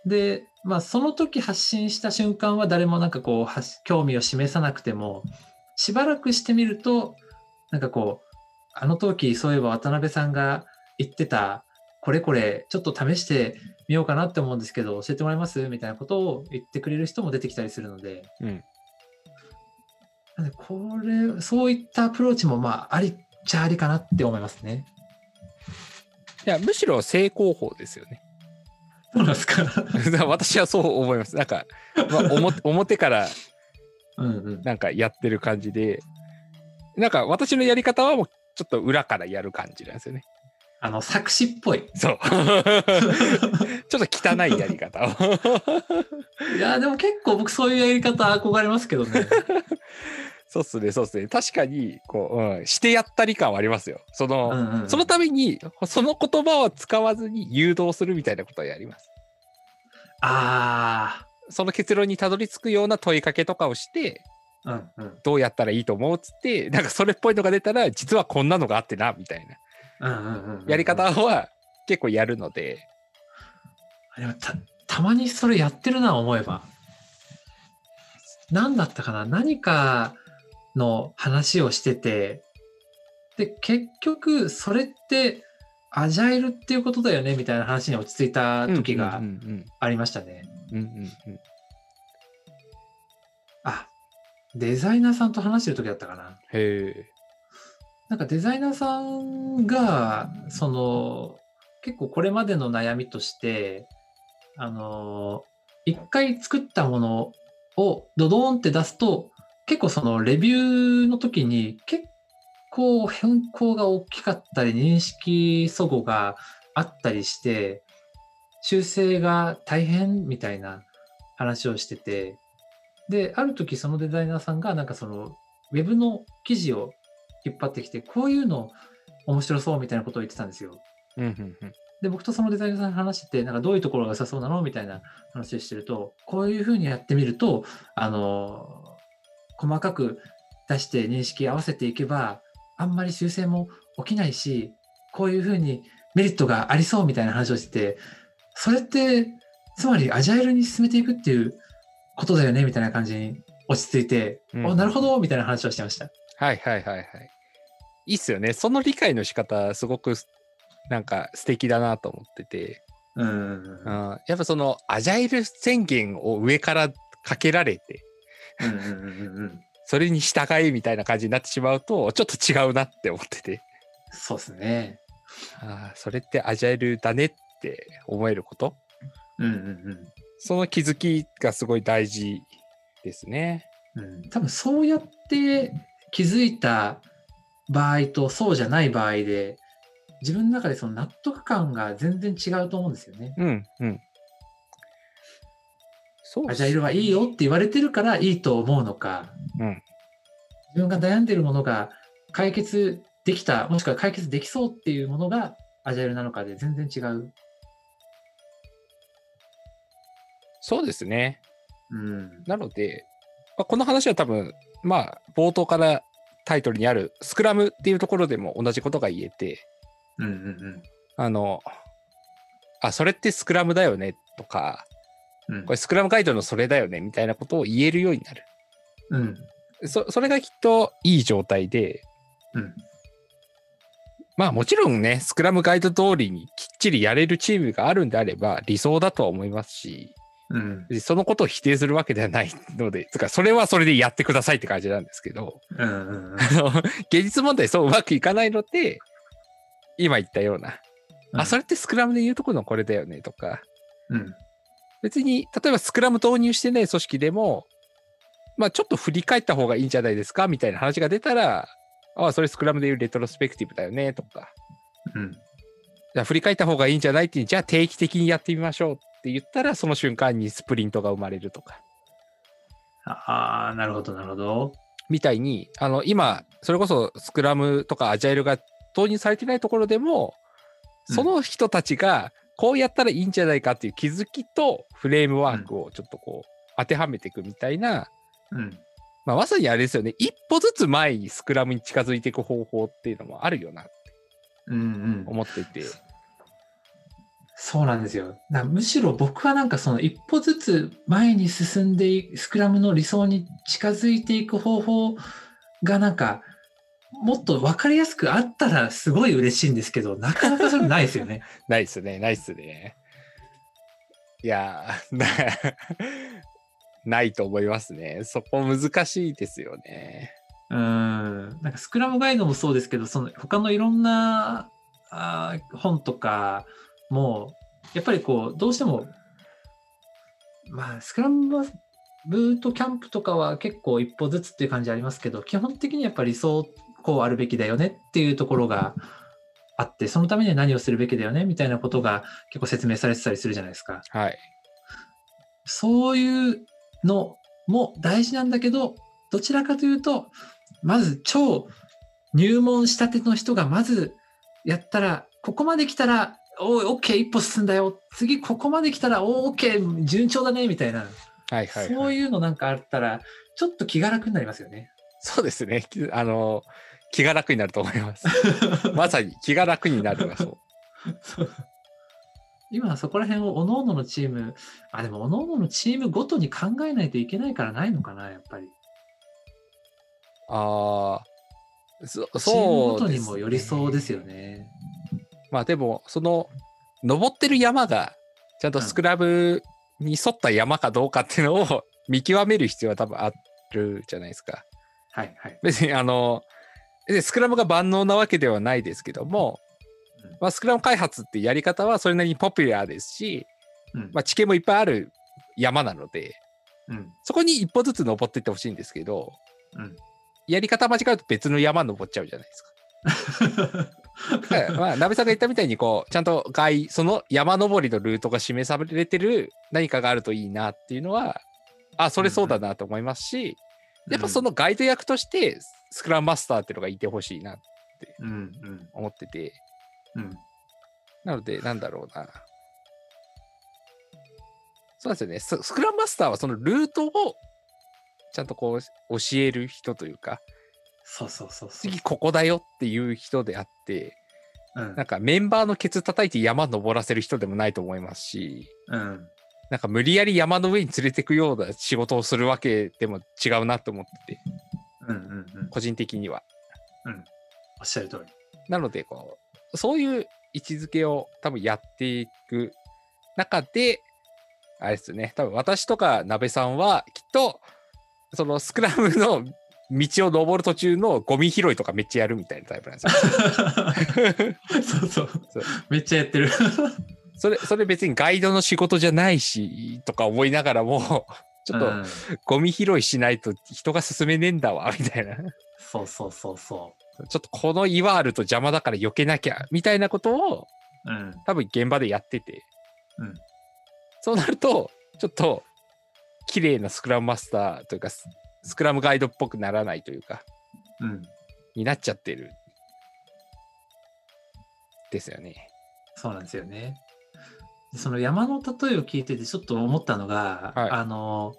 S1: で、まあその時発信した瞬間は誰もなんかこう発興味を示さなくても、しばらくしてみると、なんかこう、あの時そういえば渡辺さんが言ってた、これこれちょっと試してみようかなって思うんですけど、教えてもらえます？みたいなことを言ってくれる人も出てきたりするので、
S2: うん。うん。
S1: なんでこれ、そういったアプローチもまあありっちゃありかなって思いますね。
S2: いや、むしろ成功法ですよね。
S1: そうなんですか？
S2: 私はそう思います。なんか、まあ、表 表から
S1: うんうん。
S2: なんかやってる感じで、なんか私のやり方はもうちょっと裏からやる感じなんですよね。
S1: あの、作詞っぽい。
S2: そう。ちょっと汚いやり方を。
S1: いや、でも結構僕そういうやり方憧れますけどね。
S2: そうっすね、そうっすね。確かに、こう、うん、してやったり感はありますよ。その、
S1: うんうんうん
S2: そのために、その言葉を使わずに誘導するみたいなことをやります。
S1: あ
S2: その結論にたどり着くような問いかけとかをして、
S1: あ、うんうん。
S2: どうやったらいいと思うっつって、なんかそれっぽいのが出たら、実はこんなのがあってな、みたいなやり方は結構やるので、
S1: でもたたまにそれやってるな思えば。何だったかな？何かの話をしてて。で結局それってアジャイルっていうことだよね？みたいな話に落ち着いた時がありましたね、あデザイナーさんと話してる時だったかな。
S2: へえ。
S1: なんかデザイナーさんが、その、結構これまでの悩みとして、あの、一回作ったものをドドーンって出すと、結構そのレビューの時に結構変更が大きかったり、認識齟齬があったりして、修正が大変みたいな話をしてて、で、ある時そのデザイナーさんがなんかそのウェブの記事を引っ張ってきて、こういうの面白そうみたいなことを言ってたんですよ。
S2: うんうんうん
S1: で、僕とそのデザイナーさんが話してて、なんかどういうところが良さそうなのみたいな話をしてると、こういうふうにやってみると、あの、細かく出して認識合わせていけば、あんまり修正も起きないし、こういうふうにメリットがありそうみたいな話をしてて、それって、つまりアジャイルに進めていくっていうことだよねみたいな感じに落ち着いて、
S2: うん
S1: おなるほどみたいな話をしてました。
S2: はいはいはいはい。いいっすよね。その理解の仕方、すごくなんか素敵だなと思ってて、
S1: うんうんうん。
S2: うん、やっぱそのアジャイル宣言を上からかけられて、
S1: うんうんうんうんうん。
S2: それに従いみたいな感じになってしまうと、ちょっと違うなって思ってて、
S1: そうですね。
S2: ああ、それってアジャイルだねって思えること、
S1: うんうん
S2: その気づきがすごい大事ですね。
S1: うんうん、多分そうやって気づいた場合とそうじゃない場合で自分の中でその納得感が全然違うと思うんですよね。
S2: うんうん。そう
S1: アジャイルはいいよって言われてるからいいと思うのか、
S2: うん
S1: 自分が悩んでるものが解決できたもしくは解決できそうっていうものがアジャイルなのかで全然違う。
S2: そうですね。
S1: うん
S2: なので、まあ、この話は多分、まあ、冒頭からタイトルにあるスクラムっていうところでも同じことが言えて、
S1: うんうんうん。
S2: あの、あ、それってスクラムだよね？とか、
S1: うん
S2: これスクラムガイドのそれだよね？みたいなことを言えるようになる。
S1: うん。
S2: そそれがきっといい状態で、
S1: うん。
S2: まあもちろんね、スクラムガイド通りにきっちりやれるチームがあるんであれば理想だとは思いますし、
S1: うん。
S2: そのことを否定するわけではないので、つかそれはそれでやってくださいって感じなんですけど、
S1: うんうん
S2: 現実問題そううまくいかないので、今言ったような、あ、それってスクラムで言うとこのこれだよねとか、
S1: うん。
S2: 別に、例えばスクラム導入してない組織でも、まあちょっと振り返った方がいいんじゃないですかみたいな話が出たら、ああ、それスクラムで言うレトロスペクティブだよねとか、
S1: うん。
S2: じゃあ振り返った方がいいんじゃないっていう、じゃあ定期的にやってみましょうって言ったら、その瞬間にスプリントが生まれるとか、
S1: ああ、なるほど、なるほど。
S2: みたいに、あの、今、それこそスクラムとかアジャイルが導入されてないところでも、
S1: うん
S2: その人たちがこうやったらいいんじゃないかっていう気づきとフレームワークをちょっとこう当てはめていくみたいな、
S1: うん。
S2: まあ、まさにあれですよね、一歩ずつ前にスクラムに近づいていく方法っていうのもあるよなって
S1: うんうん。
S2: 思っていて、
S1: そうなんですよ。なむしろ僕はなんかその一歩ずつ前に進んでいスクラムの理想に近づいていく方法がなんかもっと分かりやすくあったらすごい嬉しいんですけど、なかなかそれないですよね。
S2: ないっすね、ないっすね。いやー、なないと思いますね。そこ難しいですよね。
S1: うん。なんかスクラムガイドもそうですけど、その他のいろんなあー本とかも、やっぱりこう、どうしても、まあ、スクラムブートキャンプとかは結構一歩ずつっていう感じありますけど、基本的にやっぱり理想、こうあるべきだよねっていうところがあって、そのためには何をするべきだよねみたいなことが結構説明されてたりするじゃないですか。
S2: はい。
S1: そういうのも大事なんだけど、どちらかというと、まず超入門したての人がまずやったら、ここまで来たら、おい、OK、一歩進んだよ。次、ここまで来たら、おー OK、順調だね、みたいな。
S2: はいはい、はい。
S1: そういうのなんかあったら、ちょっと気が楽になりますよね。
S2: そうですね。きあの、気が楽になると思います。まさに気が楽になるがそう。
S1: そう今そこら辺を各々のチーム、あ、でも各々のチームごとに考えないといけないからないのかな、やっぱり。
S2: ああ、そ
S1: チームごとにもよりそうですよね。
S2: まあでも、その、登ってる山が、ちゃんとスクラムに沿った山かどうかっていうのを見極める必要は多分あるじゃないですか。
S1: はいはい。
S2: 別にあの、でスクラムが万能なわけではないですけども
S1: うん、
S2: まあ、スクラム開発ってやり方はそれなりにポピュラーですし、
S1: うん
S2: まあ、地形もいっぱいある山なので、
S1: うん
S2: そこに一歩ずつ登っていってほしいんですけど、
S1: うん
S2: やり方間違うと別の山登っちゃうじゃないですか。まあ、鍋さんが言ったみたいに、こう、ちゃんと外、その山登りのルートが示されてる何かがあるといいなっていうのは、あ、それそうだなと思いますし、やっぱそのガイド役として、スクラムマスターっていうのがいてほしいな
S1: うんうん
S2: 思ってて、
S1: うん
S2: なので、なんだろうな。そうですよね。ススクラムマスターはそのルートをちゃんとこう教える人というか、
S1: そうそうそう。
S2: 次ここだよっていう人であって、
S1: うん
S2: なんかメンバーのケツ叩いて山登らせる人でもないと思いますし、
S1: うん
S2: なんか無理やり山の上に連れてくような仕事をするわけでも違うなと思ってて、
S1: うんうんうん。
S2: 個人的には。
S1: おっしゃる通り。
S2: なのでこう、そういう位置づけを多分やっていく中で、あれですね、多分私とか鍋さんはきっと、そのスクラムの道を登る途中のゴミ拾いとかめっちゃやるみたいなタイプなんですよ。
S1: そうそう
S2: そう。
S1: めっちゃやってる。
S2: それ、それ別にガイドの仕事じゃないし、とか思いながらも、ちょっと
S1: うん
S2: ゴミ拾いしないと人が進めねえんだわ、みたいな。
S1: そうそうそうそ
S2: ちょっとこの岩あると邪魔だから避けなきゃ、みたいなことを
S1: う。うん。
S2: 多分現場でやってて。
S1: うん
S2: そうなると、ちょっと綺麗なスクラムマスターというか、ススクラムガイドっぽくならないというか、
S1: うん。
S2: になっちゃってる。ですよね。
S1: そうなんですよね。その山の例えを聞いててちょっと思ったのが、
S2: はい
S1: あの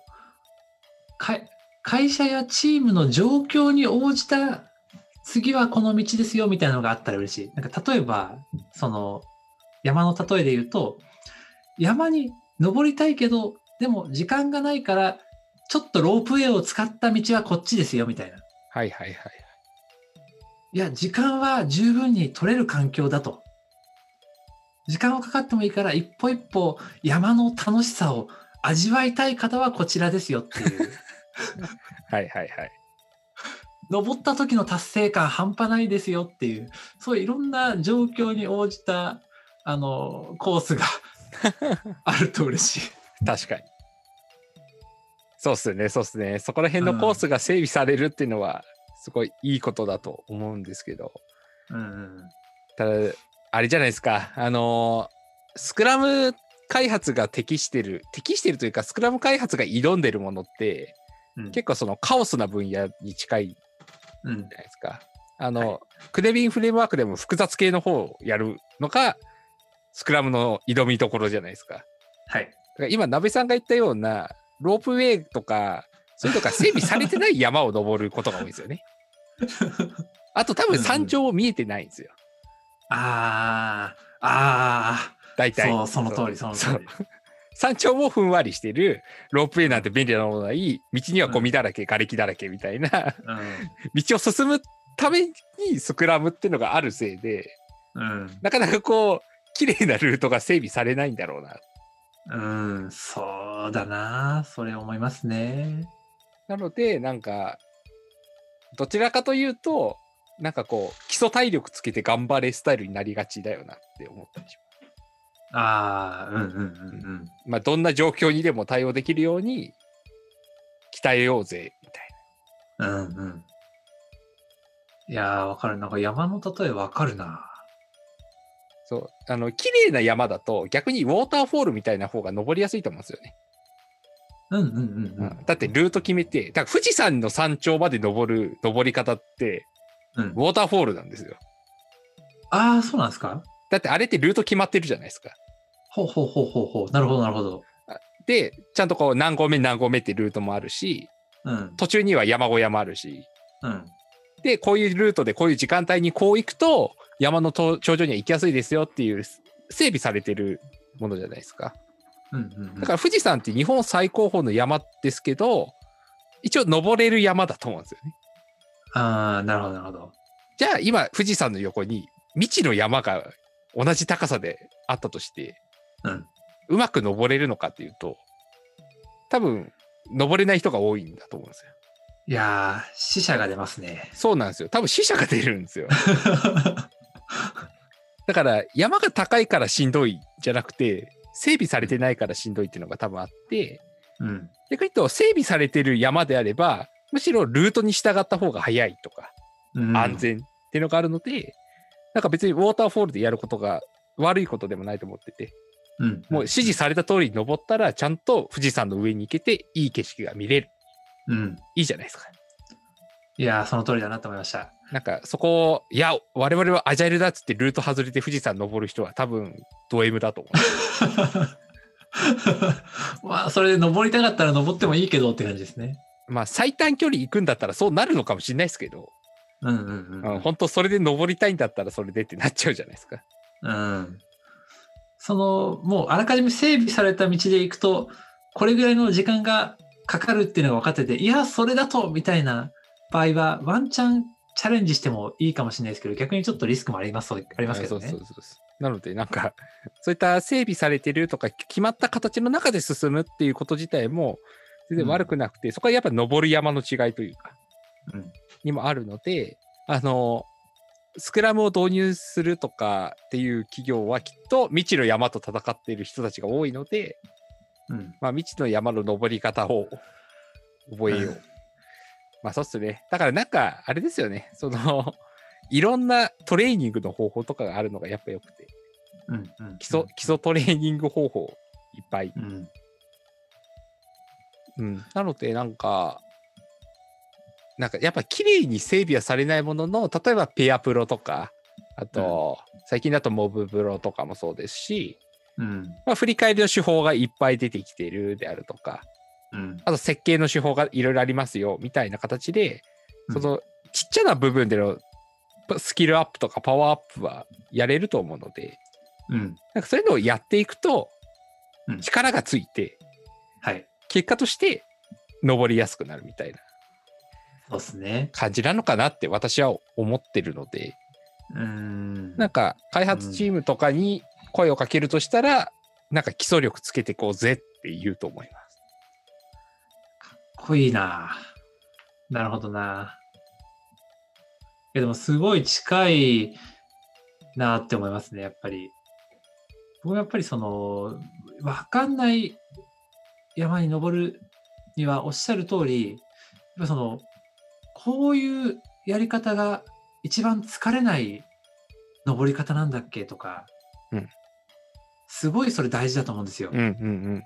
S1: 会社やチームの状況に応じた次はこの道ですよみたいなのがあったら嬉しい。なんか例えば、その山の例えで言うと、山に登りたいけど、でも時間がないから、ちょっとロープウェイを使った道はこっちですよみたいな。
S2: はいはいはい。
S1: いや、時間は十分に取れる環境だと。時間はかかってもいいから、一歩一歩山の楽しさを味わいたい方はこちらですよっていう。
S2: はいはいはい。
S1: 登った時の達成感半端ないですよっていう、そういういろんな状況に応じた、あの、コースが あると嬉しい。
S2: 確かに。そうっすね、そうっすね。そこら辺のコースが整備されるっていうのは、すごいいいことだと思うんですけど、
S1: うんうん。
S2: ただ、あれじゃないですか、あのースクラム開発が適してる、適してるというか、スクラム開発が挑んでるものって、
S1: うん
S2: 結構そのカオスな分野に近いじ
S1: うん
S2: ゃないですか。あの、クデビンフレームワークでも複雑系の方をやるのが、スクラムの挑みどころじゃないですか。
S1: はい。
S2: だから今、鍋さんが言ったような、ロープウェイとか、そういうのが整備されてない山を登ることが多いんですよね。あと多分山頂も見えてないんですよ。
S1: ああ、ああ、
S2: 大体。
S1: そう、その通り、その通り。
S2: 山頂もふんわりしてる、ロープウェイなんて便利なものない、道にはゴミだらけ、瓦礫だらけみたいな、道を進むためにスクラムっていうのがあるせいで、
S1: うん。うん。
S2: なかなかこう、綺麗なルートが整備されないんだろうな。
S1: うん、そうだな。それ思いますね。
S2: なので、なんか、どちらかというと、なんかこう、基礎体力つけて頑張れスタイルになりがちだよなって思ったりします。
S1: ああ、うんうんうん
S2: まあ、どんな状況にでも対応できるように、鍛えようぜ、みたい
S1: うん。うんうん。いやー、わかる。なんか山の例えわかるな。
S2: な。そう。あの、綺麗な山だと、逆にウォーターフォールみたいな方が登りやすいと思うんですよね。
S1: うんうんうんうん。
S2: だってルート決めて、だから富士山の山頂まで登る登り方って、
S1: うん
S2: ウォーターフォールなんですよ。
S1: ああ、そうなんですか？
S2: だってあれってルート決まってるじゃないですか。
S1: ほうほうほうほうほう。なるほど、なるほど。
S2: で、ちゃんとこう何合目何合目ってルートもあるし、
S1: うん。
S2: 途中には山小屋もあるし、
S1: うん。
S2: で、こういうルートでこういう時間帯にこう行くと、山のと頂上には行きやすいですよっていう整備されてるものじゃないですか。
S1: うんうんうん
S2: だから富士山って日本最高峰の山ですけど、一応登れる山だと思うんですよね。
S1: ああ、なるほど、なるほど。
S2: じゃあ今富士山の横に未知の山が同じ高さであったとして、
S1: うん。
S2: うまく登れるのかっていうと、多分登れない人が多いんだと思うんですよ。
S1: いやー、死者が出ますね。
S2: そうなんですよ。多分死者が出るんですよ。だから山が高いからしんどいじゃなくて、整備されてないからしんどいっていうのが多分あって、
S1: うん。
S2: 逆に言うと整備されてる山であれば、むしろルートに従った方が早いとか、
S1: うん
S2: 安。全っていうのがあるので、なんか別にウォーターフォールでやることが悪いことでもないと思ってて、
S1: うん。
S2: もう指示された通りに登ったら、ちゃんと富士山の上に行けて、いい景色が見れる。
S1: うん。
S2: いいじゃないですか。
S1: いやー、その通りだなと思いました。
S2: なんかそこを、いや、我々はアジャイルだっつってルート外れて富士山登る人は多分ド M だと思
S1: まあ、それで登りたかったら登ってもいいけどって感じですね。
S2: う。まあ最短距離行くんだったらそうなるのかもしれないですけど、
S1: うんうんうん。
S2: うん、本当それで登りたいんだったらそれでってなっちゃうじゃないですか。
S1: うん。その、もうあらかじめ整備された道で行くと、これぐらいの時間がかかるっていうのが分かってて、いや、それだとみたいな場合は、ワンチャンチャレンジしてもいいかもしれないですけど、逆にちょっとリスクもありますありますけどね。
S2: そうそうそうそうなのでなんかそういった整備されてるとか決まった形の中で進むっていうこと自体も全然悪くなくて、そこはやっぱ登る山の違いというか、
S1: うん
S2: にもあるのであのスクラムを導入するとかっていう企業はきっと未知の山と戦っている人たちが多いので、
S1: うん。
S2: まあ、未知の山の登り方を覚えよう。
S1: うん
S2: まあそうっすね。だからなんかあれですよね。その いろんなトレーニングの方法とかがあるのがやっぱ良くて。
S1: うん。うん。
S2: 基礎、基礎トレーニング方法いっぱい。
S1: うん。
S2: うん。なので、なんか、なんかやっぱ綺麗に整備はされないものの、例えばペアプロとか、あと、最近だとモブプロとかもそうですし、
S1: うん。
S2: まあ、振り返りの手法がいっぱい出てきてるであるとか、
S1: うん。
S2: あと設計の手法がいろいろありますよ、みたいな形で、
S1: うん
S2: そのちっちゃな部分でのスキルアップとかパワーアップはやれると思うので、
S1: うん。
S2: なんかそういうのをやっていくと
S1: うん、
S2: 力がついて、
S1: はい。
S2: 結果として登りやすくなるみたいな
S1: そうですね。
S2: 感じなのかなって私は思ってるので、
S1: うーん。
S2: なんか開発チームとかに声をかけるとしたら、なんか基礎力つけてこうぜって言うと思います。
S1: こいいな。なるほどな。いやでもすごい近いなって思いますね、やっぱり。僕はやっぱりその、わかんない山に登るにはおっしゃる通り、やっぱその、こういうやり方が一番疲れない登り方なんだっけとか、
S2: うん
S1: すごいそれ大事だと思うんですよ。
S2: うんうん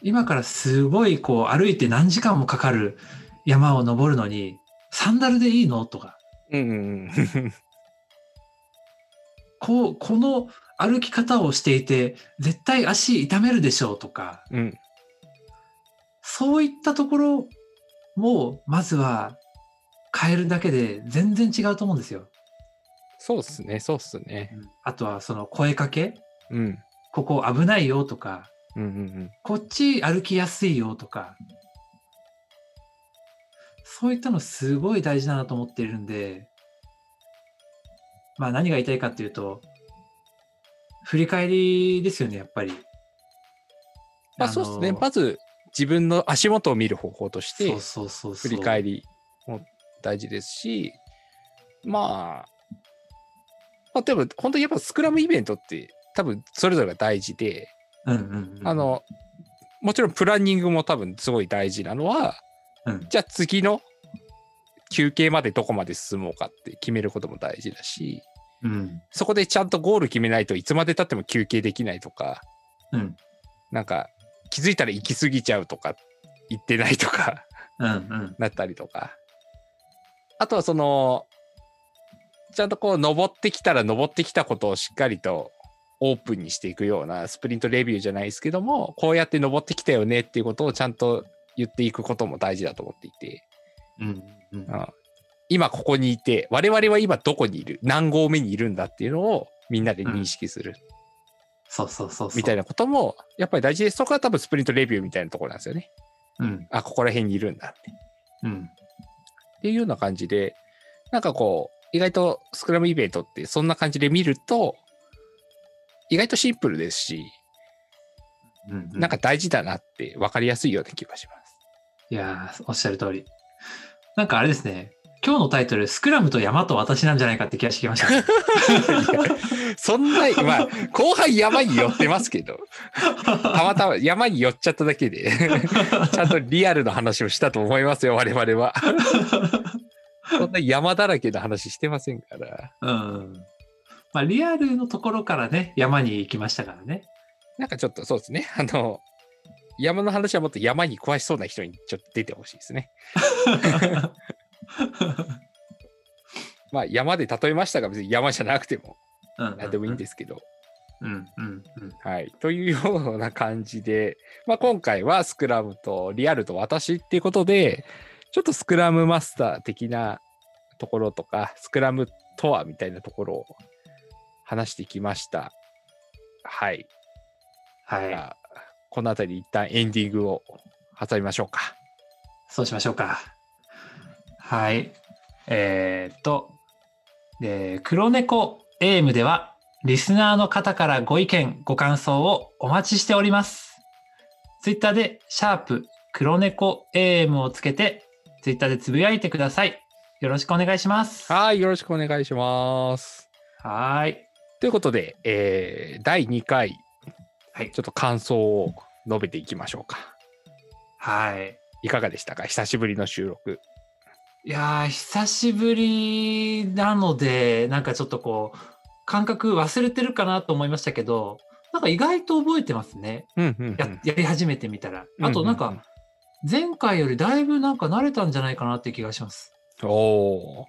S1: 今からすごいこう歩いて何時間もかかる山を登るのに、サンダルでいいの？とか、
S2: うん。うんうんうん。
S1: こう、この歩き方をしていて、絶対足痛めるでしょうとか、
S2: うん
S1: そういったところも、まずは変えるだけで全然違うと思うんですよ。
S2: そうっすね、そうっすね。
S1: あとはその声かけ、
S2: うん。
S1: ここ危ないよとか、
S2: うんうん
S1: こっち歩きやすいよとか、そういったのすごい大事だなと思っているんで、まあ何が言いたいかっていうと、振り返りですよね、やっぱり。
S2: まあそうですね。まず自分の足元を見る方法として。振り返りも大事ですし、まあ、まあ、でも本当にやっぱスクラムイベントって多分それぞれが大事で、
S1: うんうんうん、
S2: あ、の、もちろんプランニングも多分すごい大事なのは、
S1: うん、
S2: じゃあ次の休憩までどこまで進もうかって決めることも大事だし、
S1: うん、
S2: そこでちゃんとゴール決めないといつまで経っても休憩できないとか、
S1: うん、
S2: なんか気づいたら行き過ぎちゃうとか言ってないとか
S1: うん、うん、
S2: なったりとか。あとはその、ちゃんとこう登ってきたら登ってきたことをしっかりとオープンにしていくようなスプリントレビューじゃないですけども、こうやって登ってきたよねっていうことをちゃんと言っていくことも大事だと思っていて、
S1: うん、うん、
S2: うん今ここにいて、我々は今どこにいる、何合目にいるんだっていうのをみんなで認識する
S1: そうそうそうそう。
S2: みたいなこともやっぱり大事です。そこは多分スプリントレビューみたいなところなんですよね。
S1: うん、
S2: あ、ここら辺にいるんだって。
S1: うん、
S2: っていうような感じで、なんかこう、意外とスクラムイベントってそんな感じで見ると、意外とシンプルですし、
S1: うん、
S2: なんか大事だなって分かりやすいような気がします。
S1: いやー、おっしゃる通り。なんかあれですね、今日のタイトル、スクラムと山と私なんじゃないかって気がしてきました ね。
S2: そんな、まあ、後半山に寄ってますけど、たまたま山に寄っちゃっただけで、ちゃんとリアルな話をしたと思いますよ、我々は。そんな山だらけの話してませんから。
S1: うん。まあ、リアルのところからね、山に行きましたからね。
S2: なんかちょっとそうですね。あの、山の話はもっと山に詳しそうな人にちょっと出てほしいですね。まあ山で例えましたが別に山じゃなくても
S1: うん
S2: 何でもいいんですけど。
S1: うんうんうん。
S2: はい。というような感じで、まあ今回はスクラムとリアルと私っていうことで、ちょっとスクラムマスター的なところとか、スクラムとはみたいなところを話してきました。はい。
S1: はい。
S2: この辺り一旦エンディングを挟みましょうか。
S1: そうしましょうか。はい。えーっと、で黒猫エイムでは、リスナーの方からご意見、ご感想をお待ちしております。ツイッターで、シャープ黒猫エイムをつけて、ツイッターでつぶやいてください。よろしくお願いします。
S2: はい、よろしくお願いします。
S1: はーい。
S2: ということで、えー第2回、
S1: はい
S2: ちょっと感想を述べていきましょうか。
S1: はい。
S2: いかがでしたか？久しぶりの収録。
S1: いやー、久しぶりなので、なんかちょっとこう、感覚忘れてるかなと思いましたけど、なんか意外と覚えてますね。
S2: うんうん、
S1: ややり始めてみたら。
S2: うん
S1: あとなんか
S2: うんうん、
S1: 前回よりだいぶなんか慣れたんじゃないかなって気がします。
S2: おお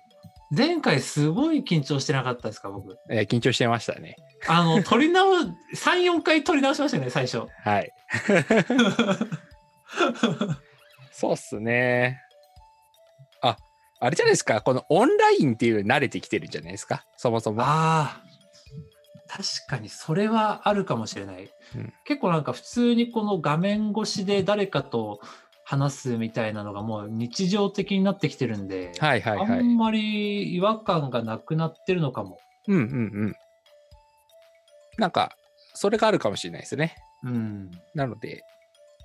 S1: 前回すごい緊張してなかったですか、僕。
S2: ー、えー緊張してましたね。
S1: あの、撮り直、3、4回撮り直しましたよね、最初。
S2: はい。そうっすね。あ、あれじゃないですか。このオンラインっていうのに慣れてきてるんじゃないですか。そもそも。
S1: ああ、確かにそれはあるかもしれない。
S2: うん
S1: 結構なんか普通にこの画面越しで誰かと話すみたいなのがもう日常的になってきてるんで、
S2: はいはいはい。
S1: あんまり違和感がなくなってるのかも。
S2: うんうんうん。なんか、それがあるかもしれないですね。
S1: うん。
S2: なので、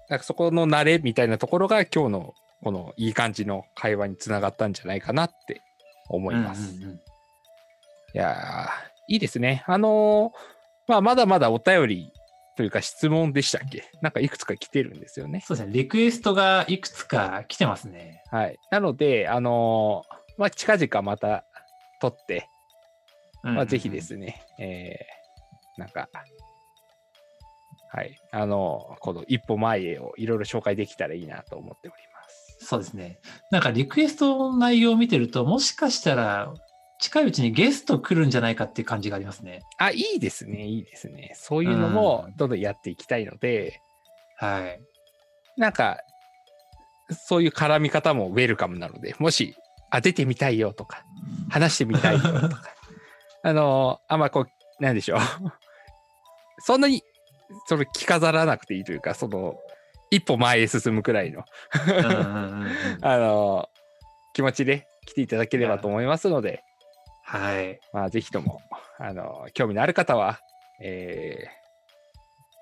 S2: なんかそこの慣れみたいなところが今日のこのいい感じの会話につながったんじゃないかなって思います。
S1: うんうんうん
S2: いやー、いいですね。あのーまあ、まだまだお便りというか質問でしたっけ？なんかいくつか来てるんですよね。
S1: そうですね。リクエストがいくつか来てますね。
S2: はい。なので、あのーまあ、近々また撮って、まあ、ぜひで。すね、えー、なんか、はい。あのーこの一歩前へをいろいろ紹介できたらいいなと思っております。
S1: そうですね。なんかリクエストの内容を見てると、もしかしたら近いうちにゲスト来るんじゃないかっていう感じがありますね。
S2: あ、いいですね、いいですね。そういうのも
S1: うん
S2: どんどんやっていきたいので、
S1: はい。
S2: なんか、そういう絡み方もウェルカムなので、もし、あ、出てみたいよとか、話してみたいよとか、あの、あんまこう、なんでしょう。そんなに、それ着飾らなくていいというか、その、一歩前へ進むくらいの、
S1: うんうんうんうん
S2: あの、気持ちで来ていただければと思いますので、
S1: はい。
S2: まあ、ぜひとも、あの、興味のある方は、えー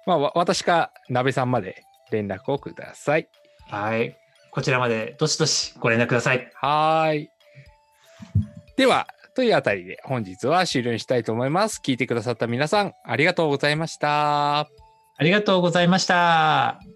S2: まあ、わ私か鍋さんまで連絡をください。
S1: はい。こちらまでどしどしご連絡ください。
S2: はーい。では、というあたりで本日は終了にしたいと思います。聞いてくださった皆さん、ありがとうございました。
S1: ありがとうございました。